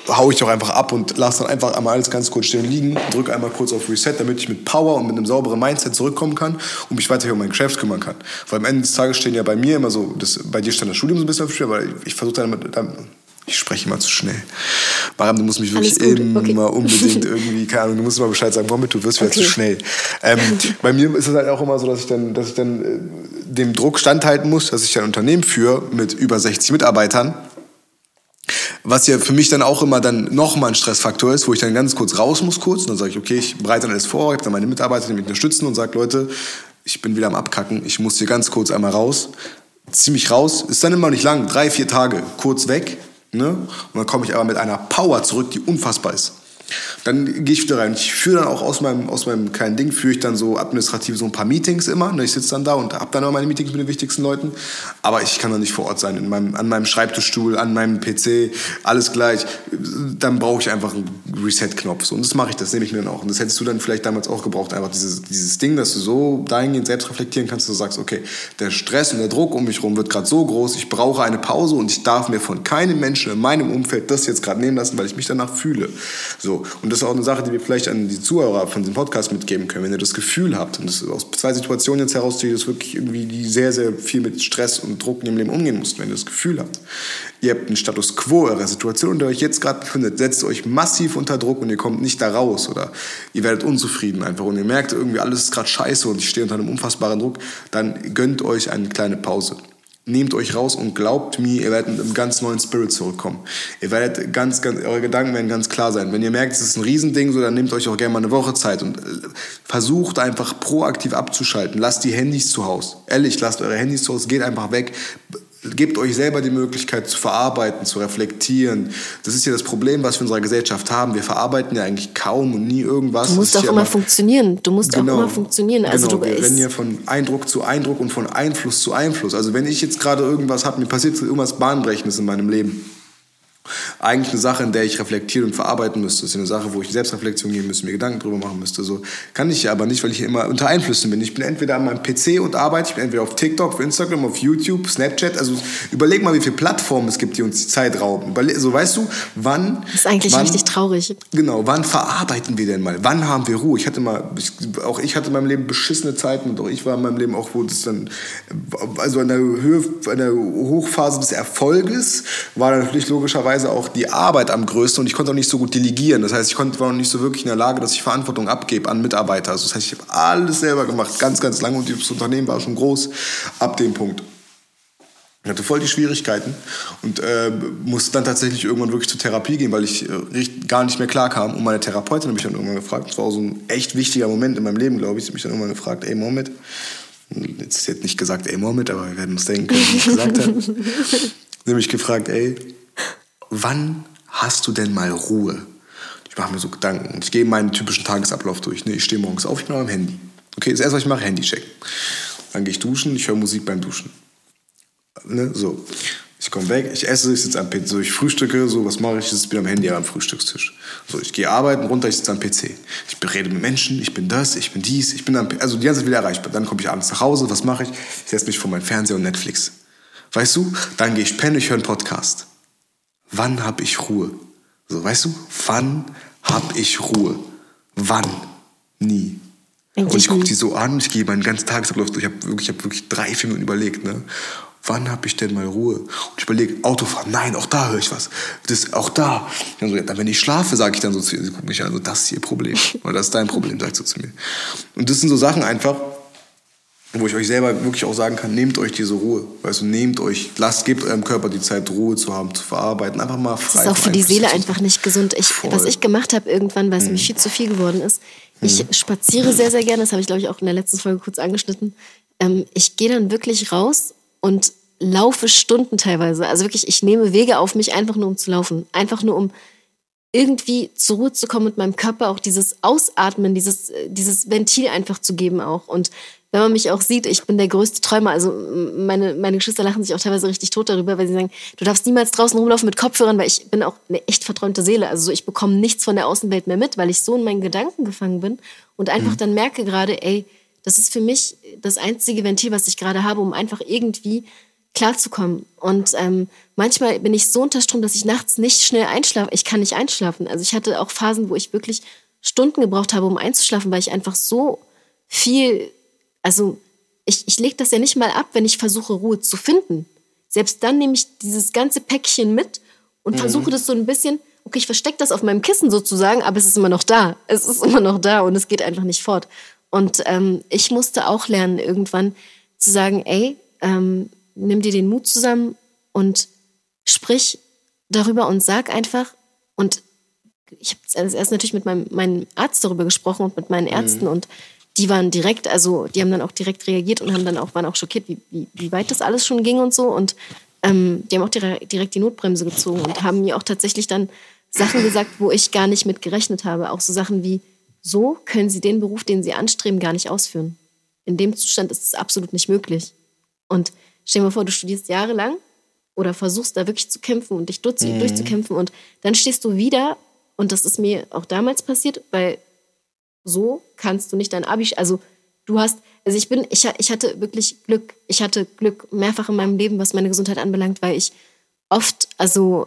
haue ich auch einfach ab und lasse dann einfach einmal alles ganz kurz stehen liegen, drücke einmal kurz auf Reset, damit ich mit Power und mit einem sauberen Mindset zurückkommen kann und mich weiter um mein Geschäft kümmern kann. Weil am Ende des Tages stehen ja bei mir immer so, das, bei dir stand das Studium so ein bisschen auf dem Spiel, aber ich versuche dann, dann ich spreche immer zu schnell. Mariam, du musst mich wirklich immer okay. unbedingt irgendwie, keine Ahnung, du musst immer Bescheid sagen, komm mit, du wirst wieder okay. zu schnell. Ähm, bei mir ist es halt auch immer so, dass ich dann, dass ich dann äh, dem Druck standhalten muss, dass ich ein Unternehmen führe mit über 60 Mitarbeitern was ja für mich dann auch immer dann nochmal ein Stressfaktor ist, wo ich dann ganz kurz raus muss kurz. Und dann sage ich, okay, ich bereite dann alles vor, ich habe dann meine Mitarbeiter, die mich unterstützen und sage, Leute, ich bin wieder am Abkacken, ich muss hier ganz kurz einmal raus. Ziemlich raus, ist dann immer nicht lang, drei, vier Tage, kurz weg. Ne? Und dann komme ich aber mit einer Power zurück, die unfassbar ist. Dann gehe ich wieder rein. Ich führe dann auch aus meinem, aus meinem kleinen Ding, führe ich dann so administrativ so ein paar Meetings immer. Ne, ich sitze dann da und habe dann auch meine Meetings mit den wichtigsten Leuten. Aber ich kann dann nicht vor Ort sein, in meinem, an meinem Schreibtischstuhl, an meinem PC, alles gleich. Dann brauche ich einfach einen Reset-Knopf. So. Und das mache ich, das nehme ich mir dann auch. Und das hättest du dann vielleicht damals auch gebraucht, einfach dieses, dieses Ding, dass du so dahingehend selbst reflektieren kannst, dass du sagst, okay, der Stress und der Druck um mich herum wird gerade so groß, ich brauche eine Pause und ich darf mir von keinem Menschen in meinem Umfeld das jetzt gerade nehmen lassen, weil ich mich danach fühle. So. Und das ist auch eine Sache, die wir vielleicht an die Zuhörer von diesem Podcast mitgeben können, wenn ihr das Gefühl habt, und das aus zwei Situationen jetzt heraus, die wirklich irgendwie die sehr, sehr viel mit Stress und Druck in dem Leben umgehen mussten, wenn ihr das Gefühl habt, ihr habt einen Status quo eurer Situation, in der ihr euch jetzt gerade befindet, setzt euch massiv unter Druck und ihr kommt nicht da raus oder ihr werdet unzufrieden einfach und ihr merkt irgendwie alles ist gerade scheiße und ich stehe unter einem unfassbaren Druck, dann gönnt euch eine kleine Pause nehmt euch raus und glaubt mir, ihr werdet mit einem ganz neuen Spirit zurückkommen. Ihr werdet ganz, ganz, eure Gedanken werden ganz klar sein. Wenn ihr merkt, es ist ein Riesending, so, dann nehmt euch auch gerne mal eine Woche Zeit und äh, versucht einfach proaktiv abzuschalten. Lasst die Handys zu Hause. Ehrlich, lasst eure Handys zu Hause, geht einfach weg gebt euch selber die Möglichkeit zu verarbeiten, zu reflektieren. Das ist ja das Problem, was wir in unserer Gesellschaft haben. Wir verarbeiten ja eigentlich kaum und nie irgendwas. Du musst auch immer funktionieren. Du musst genau, auch immer funktionieren. Also genau, du wir rennen ja von Eindruck zu Eindruck und von Einfluss zu Einfluss. Also wenn ich jetzt gerade irgendwas habe, mir passiert irgendwas Bahnbrechendes in meinem Leben eigentlich eine Sache, in der ich reflektieren und verarbeiten müsste. Das ist eine Sache, wo ich Selbstreflexion gehen müsste, mir Gedanken drüber machen müsste. So kann ich ja aber nicht, weil ich immer unter Einflüssen bin. Ich bin entweder an meinem PC und arbeite, ich bin entweder auf TikTok, auf Instagram, auf YouTube, Snapchat. Also überleg mal, wie viele Plattformen es gibt, die uns die Zeit rauben. So weißt du, wann... Das ist eigentlich wann, richtig traurig. Genau, wann verarbeiten wir denn mal? Wann haben wir Ruhe? Ich hatte mal, auch ich hatte in meinem Leben beschissene Zeiten und auch ich war in meinem Leben auch, wo das dann, also an der Höhe, an der Hochphase des Erfolges war dann natürlich logischerweise auch die Arbeit am größten und ich konnte auch nicht so gut delegieren. Das heißt, ich konnte, war noch nicht so wirklich in der Lage, dass ich Verantwortung abgebe an Mitarbeiter. Also das heißt, ich habe alles selber gemacht, ganz, ganz lange und das Unternehmen war schon groß ab dem Punkt. Ich hatte voll die Schwierigkeiten und äh, musste dann tatsächlich irgendwann wirklich zur Therapie gehen, weil ich äh, gar nicht mehr klar kam. Und meine Therapeutin hat mich dann irgendwann gefragt, das war auch so ein echt wichtiger Moment in meinem Leben, glaube ich, sie hat mich dann irgendwann gefragt, ey Mohammed, Jetzt ist jetzt nicht gesagt, ey Mohammed, aber wir werden uns denken wie ich gesagt habe. Nämlich gefragt, ey, wann hast du denn mal Ruhe? Ich mache mir so Gedanken. Ich gehe meinen typischen Tagesablauf durch. Ne? Ich stehe morgens auf, ich bin am Handy. Okay, das erste, was ich mache, Handy checken. Dann gehe ich duschen, ich höre Musik beim Duschen. Ne? So. Ich komme weg, ich esse, ich sitze am PC, so, ich frühstücke, so, was mache ich? Ich bin am Handy am Frühstückstisch. So, ich gehe arbeiten, runter, ich sitze am PC. Ich rede mit Menschen, ich bin das, ich bin dies, ich bin am, also die ganze Zeit wieder erreichbar. Dann komme ich abends nach Hause, was mache ich? Ich setze mich vor meinen Fernseher und Netflix. Weißt du? Dann gehe ich pennen, ich höre einen Podcast. Wann habe ich Ruhe? So, weißt du? Wann habe ich Ruhe? Wann? Nie. Und ich gucke die so an, ich gehe meinen ganzen Tagesablauf durch. Ich habe wirklich, hab wirklich drei, vier Minuten überlegt. Ne? wann habe ich denn mal Ruhe? Und ich überlege, Autofahren, nein, auch da höre ich was. Das, auch da. Dann so, ja, dann, wenn ich schlafe, sage ich dann so zu ihr, sie guckt mich an, so, das ist ihr Problem. Oder das ist dein Problem, sagt sie zu mir. Und das sind so Sachen einfach, wo ich euch selber wirklich auch sagen kann, nehmt euch diese Ruhe. Weißt du, nehmt euch, lasst, gebt eurem Körper die Zeit, Ruhe zu haben, zu verarbeiten. Einfach mal frei. Das ist auch für die Seele einfach nicht gesund. Ich, was ich gemacht habe irgendwann, weil es hm. mir viel zu viel geworden ist, ich hm. spaziere sehr, sehr gerne, das habe ich, glaube ich, auch in der letzten Folge kurz angeschnitten. Ähm, ich gehe dann wirklich raus und laufe Stunden teilweise. Also wirklich, ich nehme Wege auf mich einfach nur um zu laufen. Einfach nur um irgendwie zur Ruhe zu kommen mit meinem Körper, auch dieses Ausatmen, dieses, äh, dieses Ventil einfach zu geben auch. Und wenn man mich auch sieht, ich bin der größte Träumer. Also meine, meine Geschwister lachen sich auch teilweise richtig tot darüber, weil sie sagen, du darfst niemals draußen rumlaufen mit Kopfhörern, weil ich bin auch eine echt verträumte Seele. Also ich bekomme nichts von der Außenwelt mehr mit, weil ich so in meinen Gedanken gefangen bin und einfach mhm. dann merke gerade, ey, das ist für mich das einzige Ventil, was ich gerade habe, um einfach irgendwie klarzukommen. Und ähm, manchmal bin ich so unter Strom, dass ich nachts nicht schnell einschlafe. Ich kann nicht einschlafen. Also ich hatte auch Phasen, wo ich wirklich Stunden gebraucht habe, um einzuschlafen, weil ich einfach so viel, also ich, ich lege das ja nicht mal ab, wenn ich versuche, Ruhe zu finden. Selbst dann nehme ich dieses ganze Päckchen mit und mhm. versuche das so ein bisschen, okay, ich verstecke das auf meinem Kissen sozusagen, aber es ist immer noch da. Es ist immer noch da und es geht einfach nicht fort. Und ähm, ich musste auch lernen, irgendwann zu sagen, ey, ähm, nimm dir den Mut zusammen und sprich darüber und sag einfach, und ich habe erst natürlich mit meinem, meinem Arzt darüber gesprochen und mit meinen mhm. Ärzten mhm. und die waren direkt, also die haben dann auch direkt reagiert und haben dann auch, waren auch schockiert, wie, wie, wie weit das alles schon ging und so. Und ähm, die haben auch direkt, die Notbremse gezogen und haben mir auch tatsächlich dann Sachen gesagt, wo ich gar nicht mit gerechnet habe. Auch so Sachen wie, so können sie den Beruf, den sie anstreben, gar nicht ausführen. In dem Zustand ist es absolut nicht möglich. Und Stell dir mal vor, du studierst jahrelang oder versuchst da wirklich zu kämpfen und dich durch, mhm. durchzukämpfen und dann stehst du wieder und das ist mir auch damals passiert, weil so kannst du nicht dein Abi, also du hast, also ich bin, ich, ich hatte wirklich Glück, ich hatte Glück mehrfach in meinem Leben, was meine Gesundheit anbelangt, weil ich oft, also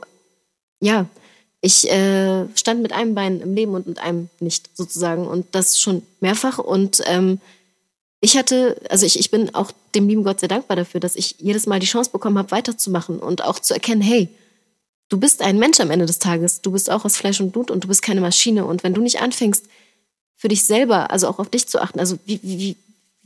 ja, ich äh, stand mit einem Bein im Leben und mit einem nicht sozusagen und das schon mehrfach und ähm, ich hatte, also ich, ich bin auch dem lieben Gott sehr dankbar dafür, dass ich jedes Mal die Chance bekommen habe, weiterzumachen und auch zu erkennen, hey, du bist ein Mensch am Ende des Tages, du bist auch aus Fleisch und Blut und du bist keine Maschine. Und wenn du nicht anfängst, für dich selber, also auch auf dich zu achten, also wie, wie,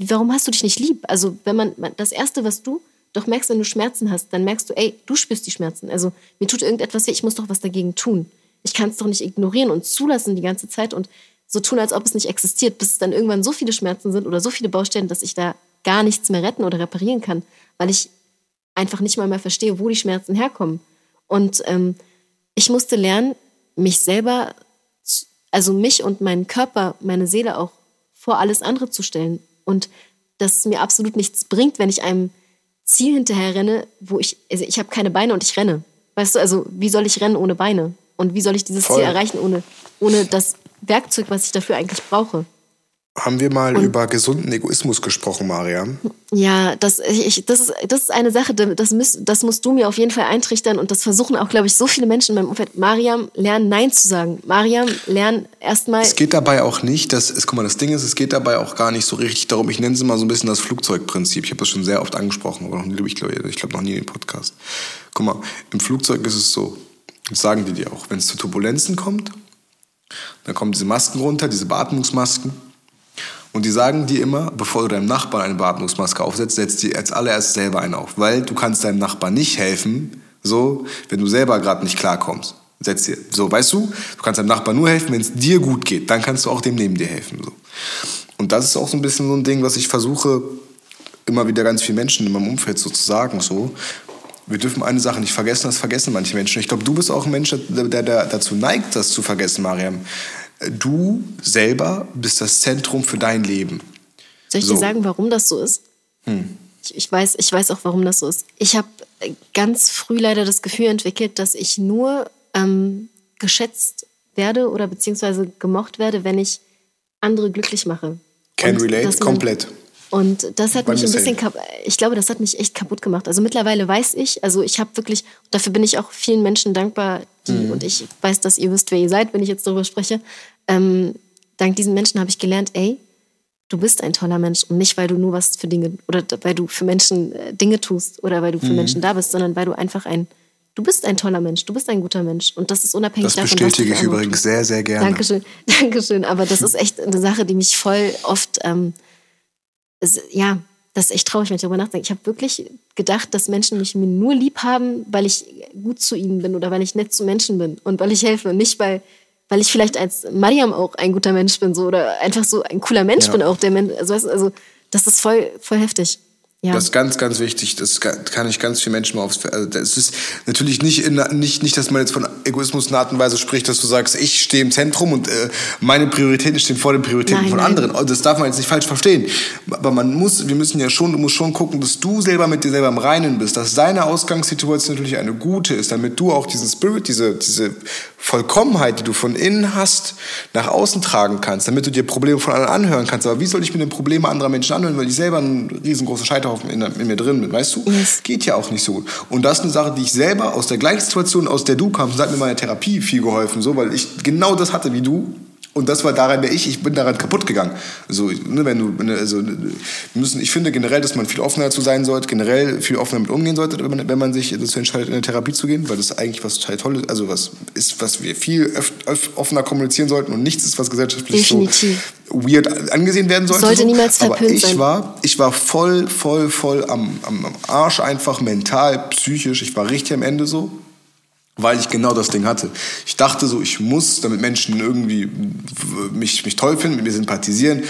warum hast du dich nicht lieb? Also wenn man, das Erste, was du doch merkst, wenn du Schmerzen hast, dann merkst du, ey, du spürst die Schmerzen. Also mir tut irgendetwas weh, ich muss doch was dagegen tun. Ich kann es doch nicht ignorieren und zulassen die ganze Zeit und so tun, als ob es nicht existiert, bis es dann irgendwann so viele Schmerzen sind oder so viele Baustellen, dass ich da gar nichts mehr retten oder reparieren kann, weil ich einfach nicht mal mehr verstehe, wo die Schmerzen herkommen. Und ähm, ich musste lernen, mich selber, also mich und meinen Körper, meine Seele auch vor alles andere zu stellen. Und dass es mir absolut nichts bringt, wenn ich einem Ziel hinterher renne, wo ich, also ich habe keine Beine und ich renne. Weißt du, also wie soll ich rennen ohne Beine? Und wie soll ich dieses Voll. Ziel erreichen ohne, ohne das Werkzeug, was ich dafür eigentlich brauche. Haben wir mal und, über gesunden Egoismus gesprochen, Mariam? Ja, das, ich, das, ist, das ist eine Sache, das, müß, das musst du mir auf jeden Fall eintrichtern und das versuchen auch, glaube ich, so viele Menschen in meinem Umfeld. Mariam, lern Nein zu sagen. Mariam, lern erstmal. Es geht dabei auch nicht, dass, es, guck mal, das Ding ist, es geht dabei auch gar nicht so richtig darum, ich nenne es mal so ein bisschen das Flugzeugprinzip. Ich habe das schon sehr oft angesprochen, aber noch nie, ich glaube ich glaub, noch nie in den Podcast. Guck mal, im Flugzeug ist es so, das sagen die dir auch, wenn es zu Turbulenzen kommt, dann kommen diese Masken runter, diese Beatmungsmasken. Und die sagen dir immer, bevor du deinem Nachbarn eine Beatmungsmaske aufsetzt, setz dir als allererst selber eine auf. Weil du kannst deinem Nachbarn nicht helfen, so, wenn du selber gerade nicht klarkommst. Setz dir, so, weißt du, du kannst deinem Nachbarn nur helfen, wenn es dir gut geht. Dann kannst du auch dem neben dir helfen. So. Und das ist auch so ein bisschen so ein Ding, was ich versuche, immer wieder ganz viele Menschen in meinem Umfeld sozusagen so. Wir dürfen eine Sache nicht vergessen, das vergessen manche Menschen. Ich glaube, du bist auch ein Mensch, der, der dazu neigt, das zu vergessen, Mariam. Du selber bist das Zentrum für dein Leben. Soll ich so. dir sagen, warum das so ist? Hm. Ich, ich, weiß, ich weiß auch, warum das so ist. Ich habe ganz früh leider das Gefühl entwickelt, dass ich nur ähm, geschätzt werde oder beziehungsweise gemocht werde, wenn ich andere glücklich mache. Can relate, man, komplett. Und das hat mich ein bisschen, ich glaube, das hat mich echt kaputt gemacht. Also mittlerweile weiß ich, also ich habe wirklich, dafür bin ich auch vielen Menschen dankbar, die, mhm. und ich weiß, dass ihr wisst, wer ihr seid, wenn ich jetzt darüber spreche. Ähm, dank diesen Menschen habe ich gelernt, ey, du bist ein toller Mensch und nicht, weil du nur was für Dinge oder weil du für Menschen äh, Dinge tust oder weil du für mhm. Menschen da bist, sondern weil du einfach ein, du bist ein toller Mensch, du bist ein guter Mensch und das ist unabhängig das davon. Das bestätige ich übrigens sehr, sehr gerne. Dankeschön, Dankeschön. Aber das ist echt eine Sache, die mich voll oft, ähm, ist, ja, das ist echt traurig, wenn ich darüber nachdenke. Ich habe wirklich gedacht, dass Menschen mich nur lieb haben, weil ich gut zu ihnen bin oder weil ich nett zu Menschen bin und weil ich helfe und nicht, weil weil ich vielleicht als Mariam auch ein guter Mensch bin, so oder einfach so ein cooler Mensch ja. bin auch, der Mensch, also, also das ist voll, voll heftig. Ja. Das ist ganz, ganz wichtig. Das kann ich ganz vielen Menschen mal aufs. Also das ist natürlich nicht, in, nicht, nicht, dass man jetzt von Egoismus in Art und Weise spricht, dass du sagst, ich stehe im Zentrum und äh, meine Prioritäten stehen vor den Prioritäten nein, von nein. anderen. Also das darf man jetzt nicht falsch verstehen. Aber man muss, wir müssen ja schon, du musst schon gucken, dass du selber mit dir selber im Reinen bist, dass deine Ausgangssituation natürlich eine gute ist, damit du auch diesen Spirit, diese, diese Vollkommenheit, die du von innen hast, nach außen tragen kannst, damit du dir Probleme von anderen anhören kannst. Aber wie soll ich mir denn Probleme anderer Menschen anhören, weil ich selber ein riesengroßer Scheiterhaufen in, in, mir drin bin, weißt du? Yes. Geht ja auch nicht so gut. Und das ist eine Sache, die ich selber aus der gleichen Situation, aus der du kamst, hat mir meine Therapie viel geholfen, so, weil ich genau das hatte wie du und das war daran der ich, ich bin daran kaputt gegangen. Also, ne, wenn du, also, wir müssen, ich finde generell, dass man viel offener zu sein sollte, generell viel offener mit umgehen sollte, wenn man, wenn man sich dazu entscheidet, in eine Therapie zu gehen, weil das eigentlich was total Tolles, also was ist, was wir viel öf, öf, offener kommunizieren sollten und nichts ist, was gesellschaftlich Definitiv. so weird angesehen werden sollte. Sollte so. niemals verpönt Aber ich sein. war, ich war voll, voll, voll am, am, am Arsch einfach, mental, psychisch, ich war richtig am Ende so weil ich genau das Ding hatte. Ich dachte so, ich muss, damit Menschen irgendwie mich, mich toll finden, mit mir sympathisieren,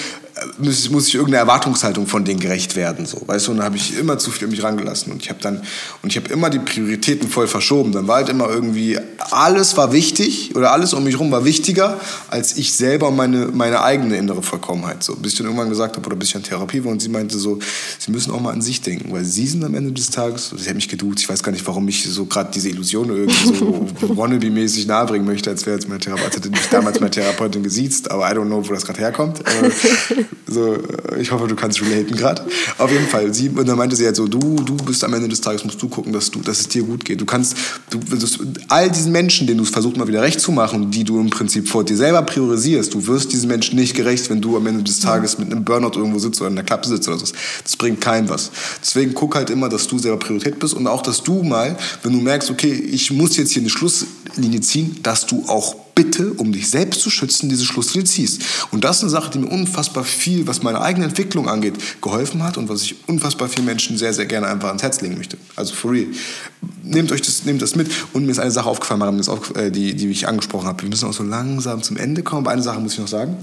muss, muss ich irgendeine Erwartungshaltung von denen gerecht werden, so, weißt du, und dann habe ich immer zu viel an mich rangelassen. Und ich habe dann, und ich habe immer die Prioritäten voll verschoben, dann war halt immer irgendwie, alles war wichtig oder alles um mich herum war wichtiger, als ich selber meine, meine eigene innere Vollkommenheit, so, bis ich dann irgendwann gesagt habe, oder bis ich in Therapie war und sie meinte so, sie müssen auch mal an sich denken, weil sie sind am Ende des Tages, sie hat mich geduzt, ich weiß gar nicht, warum ich so gerade diese Illusion irgendwie so wannabe-mäßig nahebringen möchte, als wäre jetzt meine Therapeutin, hätte mich damals meine Therapeutin gesiezt, aber I don't know, wo das gerade herkommt, so, ich hoffe, du kannst relaten gerade. Auf jeden Fall. Sie, und dann meinte sie halt so, du, du bist am Ende des Tages, musst du gucken, dass, du, dass es dir gut geht. Du kannst, du, all diesen Menschen, denen du es versuchst mal wieder recht zu machen, die du im Prinzip vor dir selber priorisierst, du wirst diesen Menschen nicht gerecht, wenn du am Ende des Tages mit einem Burnout irgendwo sitzt oder in der Klappe sitzt oder so. Das bringt keinem was. Deswegen guck halt immer, dass du selber Priorität bist und auch, dass du mal, wenn du merkst, okay, ich muss jetzt hier eine Schlusslinie ziehen, dass du auch bitte, um dich selbst zu schützen, diese Schlusslinie ziehst. Und das ist eine Sache, die mir unfassbar viel, was meine eigene Entwicklung angeht, geholfen hat und was ich unfassbar vielen Menschen sehr, sehr gerne einfach ans Herz legen möchte. Also for real. Nehmt euch das, nehmt das mit. Und mir ist eine Sache aufgefallen, äh, die, die ich angesprochen habe. Wir müssen auch so langsam zum Ende kommen. Aber eine Sache muss ich noch sagen.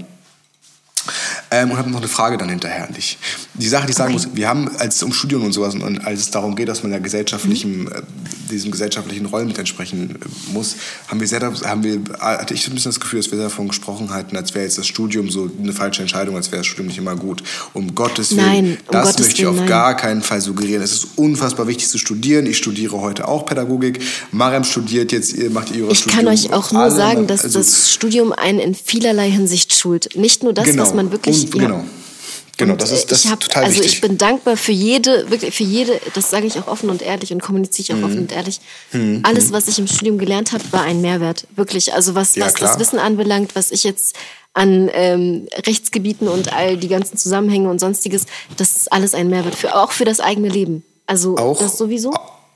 Ähm, und habe noch eine Frage dann hinterher an dich. Die Sache, die ich sagen okay. muss, wir haben, als es um Studium und sowas und als es darum geht, dass man ja gesellschaftlichen, mhm. äh, diesem gesellschaftlichen Rollen mit entsprechen äh, muss, haben wir sehr, haben wir, hatte ich ein bisschen das Gefühl, dass wir davon gesprochen hatten, als wäre jetzt das Studium so eine falsche Entscheidung, als wäre das Studium nicht immer gut. Um Gottes Willen, nein, um das Gottes möchte ich auf nein. gar keinen Fall suggerieren. Es ist unfassbar wichtig zu studieren. Ich studiere heute auch Pädagogik. Mariam studiert jetzt, ihr macht ihre Ich Studium. kann euch auch nur sagen, dass also das Studium einen in vielerlei Hinsicht schult. Nicht nur das, genau. was man wirklich und, ja. Genau. Genau, das ist, das hab, ist total also wichtig. Also ich bin dankbar für jede, wirklich für jede, das sage ich auch offen und ehrlich und kommuniziere ich auch mhm. offen und ehrlich. Mhm. Alles, was ich im Studium gelernt habe, war ein Mehrwert. Wirklich. Also was, ja, was das Wissen anbelangt, was ich jetzt an ähm, Rechtsgebieten und all die ganzen Zusammenhänge und sonstiges, das ist alles ein Mehrwert. Für, auch für das eigene Leben. Also auch, das sowieso.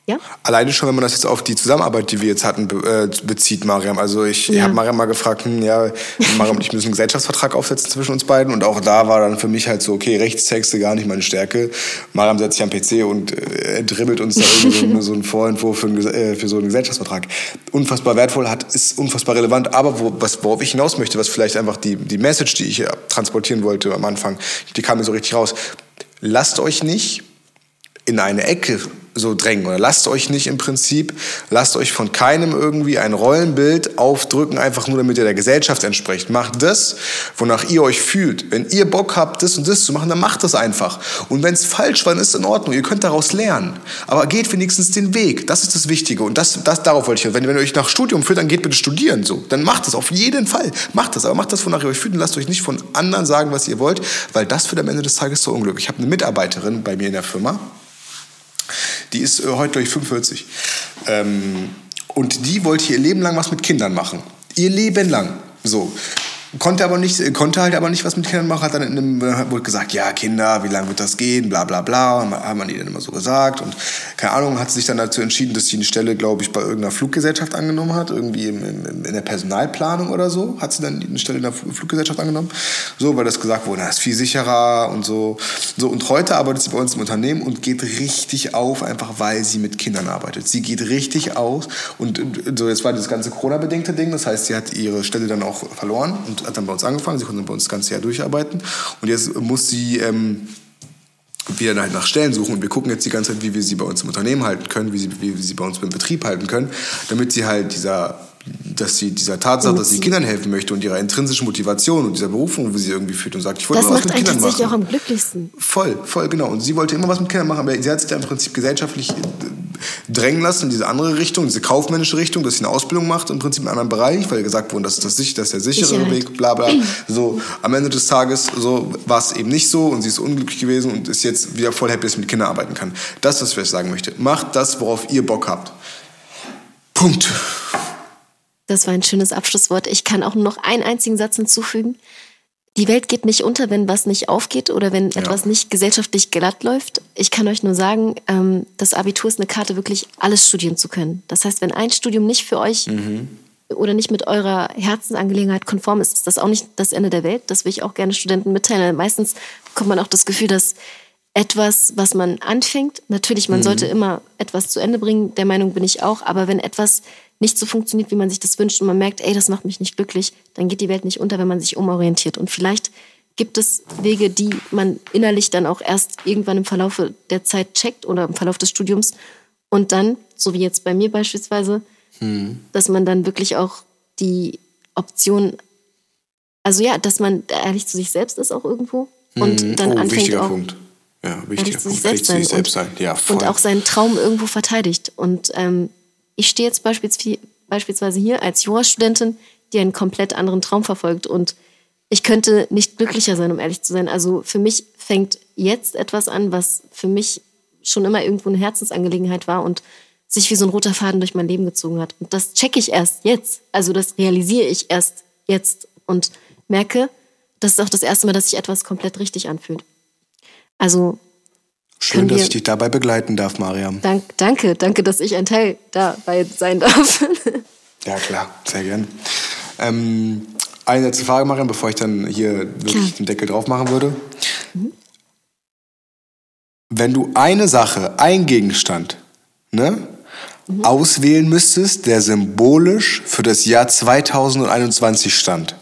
Ja? Alleine schon, wenn man das jetzt auf die Zusammenarbeit, die wir jetzt hatten, be äh, bezieht, Mariam. Also ich, ja. habe Mariam mal gefragt, hm, ja, Mariam und ich müssen einen Gesellschaftsvertrag aufsetzen zwischen uns beiden. Und auch da war dann für mich halt so, okay, Rechtstexte gar nicht meine Stärke. Mariam setzt sich am PC und äh, dribbelt uns da irgendwie so, so einen Vorentwurf für, einen, äh, für so einen Gesellschaftsvertrag. Unfassbar wertvoll, hat, ist unfassbar relevant. Aber wo, was, worauf ich hinaus möchte, was vielleicht einfach die, die Message, die ich transportieren wollte am Anfang, die kam mir so richtig raus. Lasst euch nicht in eine Ecke so drängen oder lasst euch nicht im Prinzip, lasst euch von keinem irgendwie ein Rollenbild aufdrücken, einfach nur damit ihr der Gesellschaft entspricht. Macht das, wonach ihr euch fühlt. Wenn ihr Bock habt, das und das zu machen, dann macht das einfach. Und wenn es falsch war, dann ist es in Ordnung. Ihr könnt daraus lernen. Aber geht wenigstens den Weg. Das ist das Wichtige. Und das, das darauf wollte ich. Wenn, wenn ihr euch nach Studium führt, dann geht bitte studieren. So, dann macht das auf jeden Fall. Macht das. Aber macht das, wonach ihr euch fühlt und lasst euch nicht von anderen sagen, was ihr wollt, weil das wird am Ende des Tages so Unglück. Ich habe eine Mitarbeiterin bei mir in der Firma die ist äh, heute, glaube ich, 45. Ähm, und die wollte ihr Leben lang was mit Kindern machen. Ihr Leben lang. So. Konnte aber nicht, konnte halt aber nicht was mit Kindern machen, hat dann in einem, wurde gesagt, ja, Kinder, wie lange wird das gehen, bla bla bla, haben man ihr dann immer so gesagt und keine Ahnung, hat sich dann dazu entschieden, dass sie eine Stelle, glaube ich, bei irgendeiner Fluggesellschaft angenommen hat, irgendwie im, im, in der Personalplanung oder so, hat sie dann eine Stelle in der Fluggesellschaft angenommen, so, weil das gesagt wurde, das ist viel sicherer und so. So, und heute arbeitet sie bei uns im Unternehmen und geht richtig auf, einfach weil sie mit Kindern arbeitet. Sie geht richtig aus und so, jetzt war das ganze Corona-bedingte Ding, das heißt, sie hat ihre Stelle dann auch verloren und hat dann bei uns angefangen. Sie konnte bei uns das ganze Jahr durcharbeiten. Und jetzt muss sie ähm, wieder halt nach Stellen suchen. Und wir gucken jetzt die ganze Zeit, wie wir sie bei uns im Unternehmen halten können, wie, sie, wie wir sie bei uns im Betrieb halten können, damit sie halt dieser dass sie dieser Tatsache, dass sie Kindern helfen möchte und ihrer intrinsischen Motivation und dieser Berufung, wo sie irgendwie fühlt und sagt, ich wollte das was mit Kindern machen. Das macht tatsächlich auch am glücklichsten. Voll, voll, genau. Und sie wollte immer was mit Kindern machen, aber sie hat sich da im Prinzip gesellschaftlich drängen lassen in diese andere Richtung, diese kaufmännische Richtung, dass sie eine Ausbildung macht, im Prinzip in einem anderen Bereich, weil gesagt wurde, das ist, das, das ist der sichere Sicherheit. Weg, bla bla. So, am Ende des Tages so, war es eben nicht so und sie ist unglücklich gewesen und ist jetzt wieder voll happy, dass sie mit Kindern arbeiten kann. Das ist, was ich sagen möchte. Macht das, worauf ihr Bock habt. Punkt. Das war ein schönes Abschlusswort. Ich kann auch nur noch einen einzigen Satz hinzufügen. Die Welt geht nicht unter, wenn was nicht aufgeht oder wenn ja. etwas nicht gesellschaftlich glatt läuft. Ich kann euch nur sagen, ähm, das Abitur ist eine Karte, wirklich alles studieren zu können. Das heißt, wenn ein Studium nicht für euch mhm. oder nicht mit eurer Herzensangelegenheit konform ist, ist das auch nicht das Ende der Welt. Das will ich auch gerne Studenten mitteilen. Meistens bekommt man auch das Gefühl, dass etwas, was man anfängt, natürlich, man mhm. sollte immer etwas zu Ende bringen, der Meinung bin ich auch, aber wenn etwas nicht so funktioniert, wie man sich das wünscht und man merkt, ey, das macht mich nicht glücklich, dann geht die Welt nicht unter, wenn man sich umorientiert. Und vielleicht gibt es Wege, die man innerlich dann auch erst irgendwann im Verlauf der Zeit checkt oder im Verlauf des Studiums und dann, so wie jetzt bei mir beispielsweise, hm. dass man dann wirklich auch die Option, also ja, dass man ehrlich zu sich selbst ist auch irgendwo und hm. dann oh, anfängt auch Punkt. Ja, wichtiger Punkt. Selbst sein, selbst sein. Ja, voll. und auch seinen Traum irgendwo verteidigt. Und ähm, ich stehe jetzt beispielsweise hier als Jurastudentin, die einen komplett anderen Traum verfolgt und ich könnte nicht glücklicher sein, um ehrlich zu sein. Also für mich fängt jetzt etwas an, was für mich schon immer irgendwo eine Herzensangelegenheit war und sich wie so ein roter Faden durch mein Leben gezogen hat. Und das checke ich erst jetzt. Also das realisiere ich erst jetzt und merke, das ist auch das erste Mal, dass sich etwas komplett richtig anfühlt. Also Schön, dass ich dich dabei begleiten darf, Mariam. Dank, danke, danke, dass ich ein Teil dabei sein darf. ja, klar, sehr gern. Ähm, eine letzte Frage, Mariam, bevor ich dann hier wirklich klar. den Deckel drauf machen würde. Mhm. Wenn du eine Sache, ein Gegenstand, ne, mhm. auswählen müsstest, der symbolisch für das Jahr 2021 stand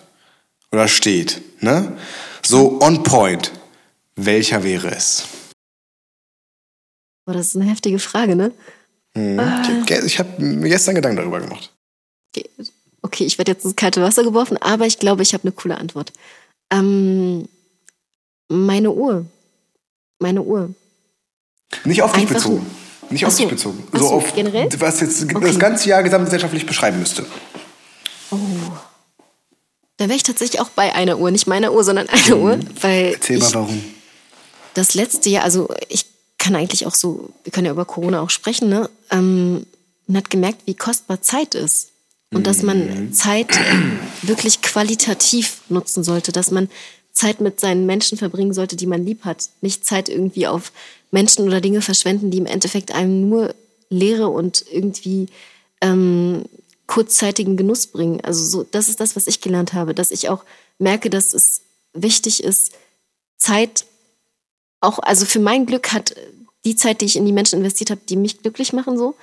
oder steht, ne, so on point, welcher wäre es? Oh, das ist eine heftige Frage, ne? Hm. Ich habe hab mir gestern Gedanken darüber gemacht. Okay, ich werde jetzt ins kalte Wasser geworfen, aber ich glaube, ich habe eine coole Antwort. Ähm, meine Uhr. Meine Uhr. Nicht auf dich bezogen. Nicht auf dich bezogen. So, so auf generell? was jetzt okay. das ganze Jahr gesamtgesellschaftlich beschreiben müsste. Oh. Da wäre ich tatsächlich auch bei einer Uhr, nicht meiner Uhr, sondern einer mhm. Uhr, weil Erzähl mal warum. Das letzte Jahr, also ich kann eigentlich auch so, wir können ja über Corona auch sprechen, ne? Ähm, man hat gemerkt, wie kostbar Zeit ist. Und dass man mhm. Zeit wirklich qualitativ nutzen sollte, dass man Zeit mit seinen Menschen verbringen sollte, die man lieb hat. Nicht Zeit irgendwie auf Menschen oder Dinge verschwenden, die im Endeffekt einem nur Leere und irgendwie ähm, kurzzeitigen Genuss bringen. Also so, das ist das, was ich gelernt habe, dass ich auch merke, dass es wichtig ist, Zeit auch, also für mein Glück hat die Zeit, die ich in die Menschen investiert habe, die mich glücklich machen, so,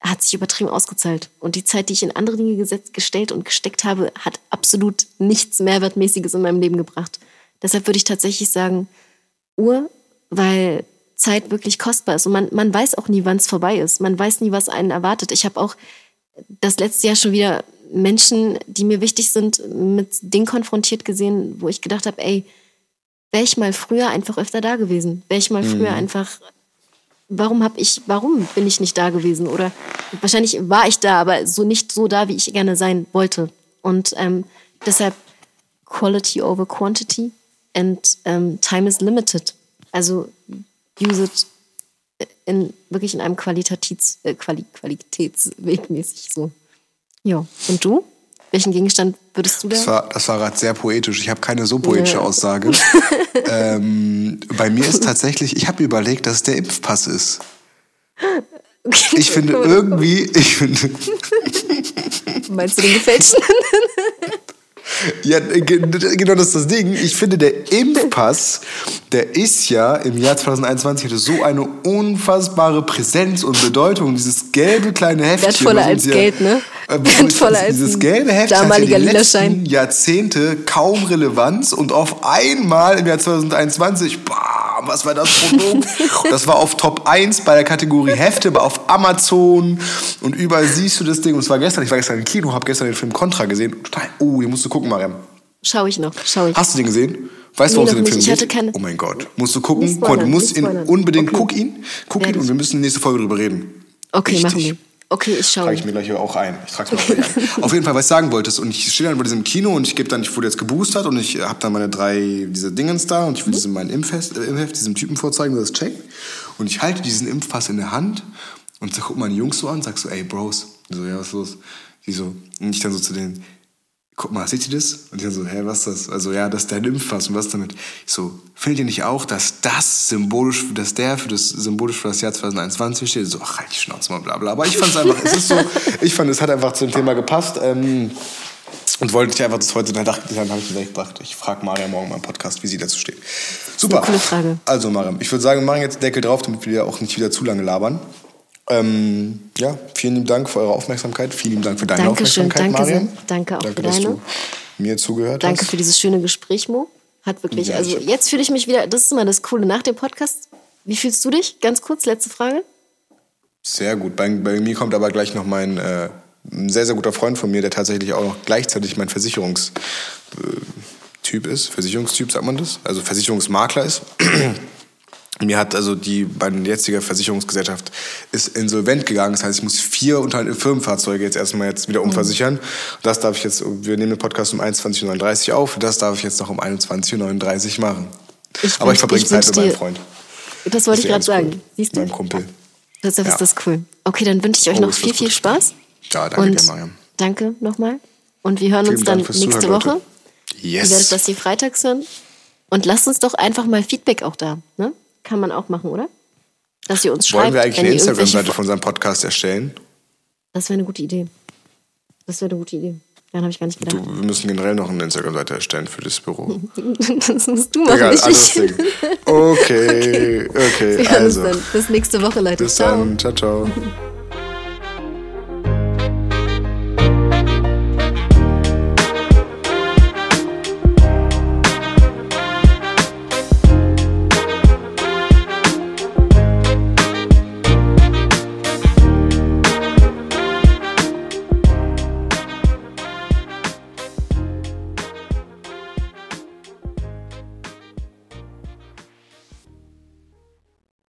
hat sich übertrieben ausgezahlt. Und die Zeit, die ich in andere Dinge gesetzt, gestellt und gesteckt habe, hat absolut nichts Mehrwertmäßiges in meinem Leben gebracht. Deshalb würde ich tatsächlich sagen, Uhr, weil Zeit wirklich kostbar ist. Und man, man weiß auch nie, wann es vorbei ist. Man weiß nie, was einen erwartet. Ich habe auch das letzte Jahr schon wieder Menschen, die mir wichtig sind, mit Dingen konfrontiert gesehen, wo ich gedacht habe, ey, wäre ich mal früher einfach öfter da gewesen. Wäre ich mal mhm. früher einfach, warum habe ich, warum bin ich nicht da gewesen? Oder wahrscheinlich war ich da, aber so nicht so da, wie ich gerne sein wollte. Und ähm, deshalb Quality over Quantity and ähm, Time is limited. Also use it in, wirklich in einem Qualitäts, äh, Quali Qualitätsweg mäßig so. Ja, und du? Welchen Gegenstand würdest du da? Das war, das war gerade sehr poetisch. Ich habe keine so poetische ja. Aussage. ähm, bei mir ist tatsächlich, ich habe überlegt, dass es der Impfpass ist. Okay, ich finde irgendwie, ich finde. Meinst du den gefälschten? Ja, genau das ist das Ding. Ich finde, der Impfpass, der ist ja im Jahr 2021 hatte so eine unfassbare Präsenz und Bedeutung. Dieses gelbe kleine Heftchen. Wertvoller als ja, Geld, ne? Äh, Wertvoller als Dieses gelbe Heftchen damaliger hat den letzten Jahrzehnte kaum Relevanz und auf einmal im Jahr 2021, bam, was war das Produkt? das war auf Top 1 bei der Kategorie Hefte, auf Amazon und überall siehst du das Ding. Und es war gestern, ich war gestern im Kino, habe gestern den Film Contra gesehen. Oh, den musst du gucken, Mariam. Schau ich noch, schau ich. Hast du den gesehen? Weißt du, warum es in den Film? Keine... Oh mein Gott. Musst du gucken? Spoilern, du musst ihn unbedingt, okay. guck ihn, guck ihn und wir müssen nächste Folge drüber reden. Okay, Richtig. machen wir. Okay, ich schaue. Trage ich mir gleich auch ein. Ich trage es mir auch ein. Auf jeden Fall, was ich sagen wolltest. Und ich stehe dann bei diesem Kino und ich gebe dann, ich wurde jetzt geboostert und ich habe dann meine drei, diese Dingens da und ich will mhm. diesem meinen Impfheft, äh, Impfheft diesem Typen vorzeigen, der das checkt. Und ich halte diesen Impfpass in der Hand und so, guck meine Jungs so an, sag so, ey Bros. so, ja, was ist los? Die so, und ich dann so zu denen, guck mal, seht ihr das? Und ich so, hä, was ist das? Also, ja, das ist der Impfpass und was damit? Ich so, findet ihr nicht auch, dass das symbolisch, dass der für das, symbolisch für das Jahr 2021 steht? So, ach, halt die Schnauze mal, bla, bla. Aber ich fand es einfach, es ist so, ich fand, es hat einfach zum Thema gepasst. Ähm, und wollte ich einfach das heute, dann dachte dann habe ich mir gedacht, ich frage Maria morgen mal im Podcast, wie sie dazu steht. Super. Coole Frage. Also, Mariam, ich würde sagen, wir machen jetzt Deckel drauf, damit wir auch nicht wieder zu lange labern. Ähm, ja, vielen lieben Dank für eure Aufmerksamkeit. Vielen lieben Dank für deine Dankeschön, Aufmerksamkeit, danke Mariam. Sehr. Danke auch danke, für deine. Dass du mir zugehört danke hast. für dieses schöne Gespräch, Mo. Hat wirklich, ja, also jetzt fühle ich mich wieder, das ist immer das Coole nach dem Podcast. Wie fühlst du dich? Ganz kurz, letzte Frage. Sehr gut. Bei, bei mir kommt aber gleich noch mein äh, ein sehr, sehr guter Freund von mir, der tatsächlich auch noch gleichzeitig mein Versicherungstyp ist. Versicherungstyp, sagt man das? Also Versicherungsmakler ist. Mir hat also die, meine jetzige Versicherungsgesellschaft ist insolvent gegangen. Das heißt, ich muss vier Firmenfahrzeuge jetzt erstmal jetzt wieder umversichern. Das darf ich jetzt, wir nehmen den Podcast um 21.39 Uhr auf. Das darf ich jetzt noch um 21.39 Uhr machen. Ich Aber ich verbringe Zeit mit meinem Freund. Das wollte das ich gerade sagen. Cool. Siehst du? Meinem Kumpel. Das, das ja. ist das cool. Okay, dann wünsche ich euch oh, noch viel, viel Spaß. Ja, danke Und dir, Mariam. Danke nochmal. Und wir hören Vielen uns dann nächste Zuhören, Woche. Yes. Ihr werdet das hier freitags hören. Und lasst uns doch einfach mal Feedback auch da. Ne? Kann man auch machen, oder? Dass ihr uns schreibt. Wollen wir eigentlich eine Instagram-Seite von unserem Podcast erstellen? Das wäre eine gute Idee. Das wäre eine gute Idee. Daran habe ich gar nicht gedacht. Du, wir müssen generell noch eine Instagram-Seite erstellen für das Büro. das musst du machen, Egal, alles Ding. Okay, okay, wir also. Bis nächste Woche, Leute. Bis dann, ciao, ciao.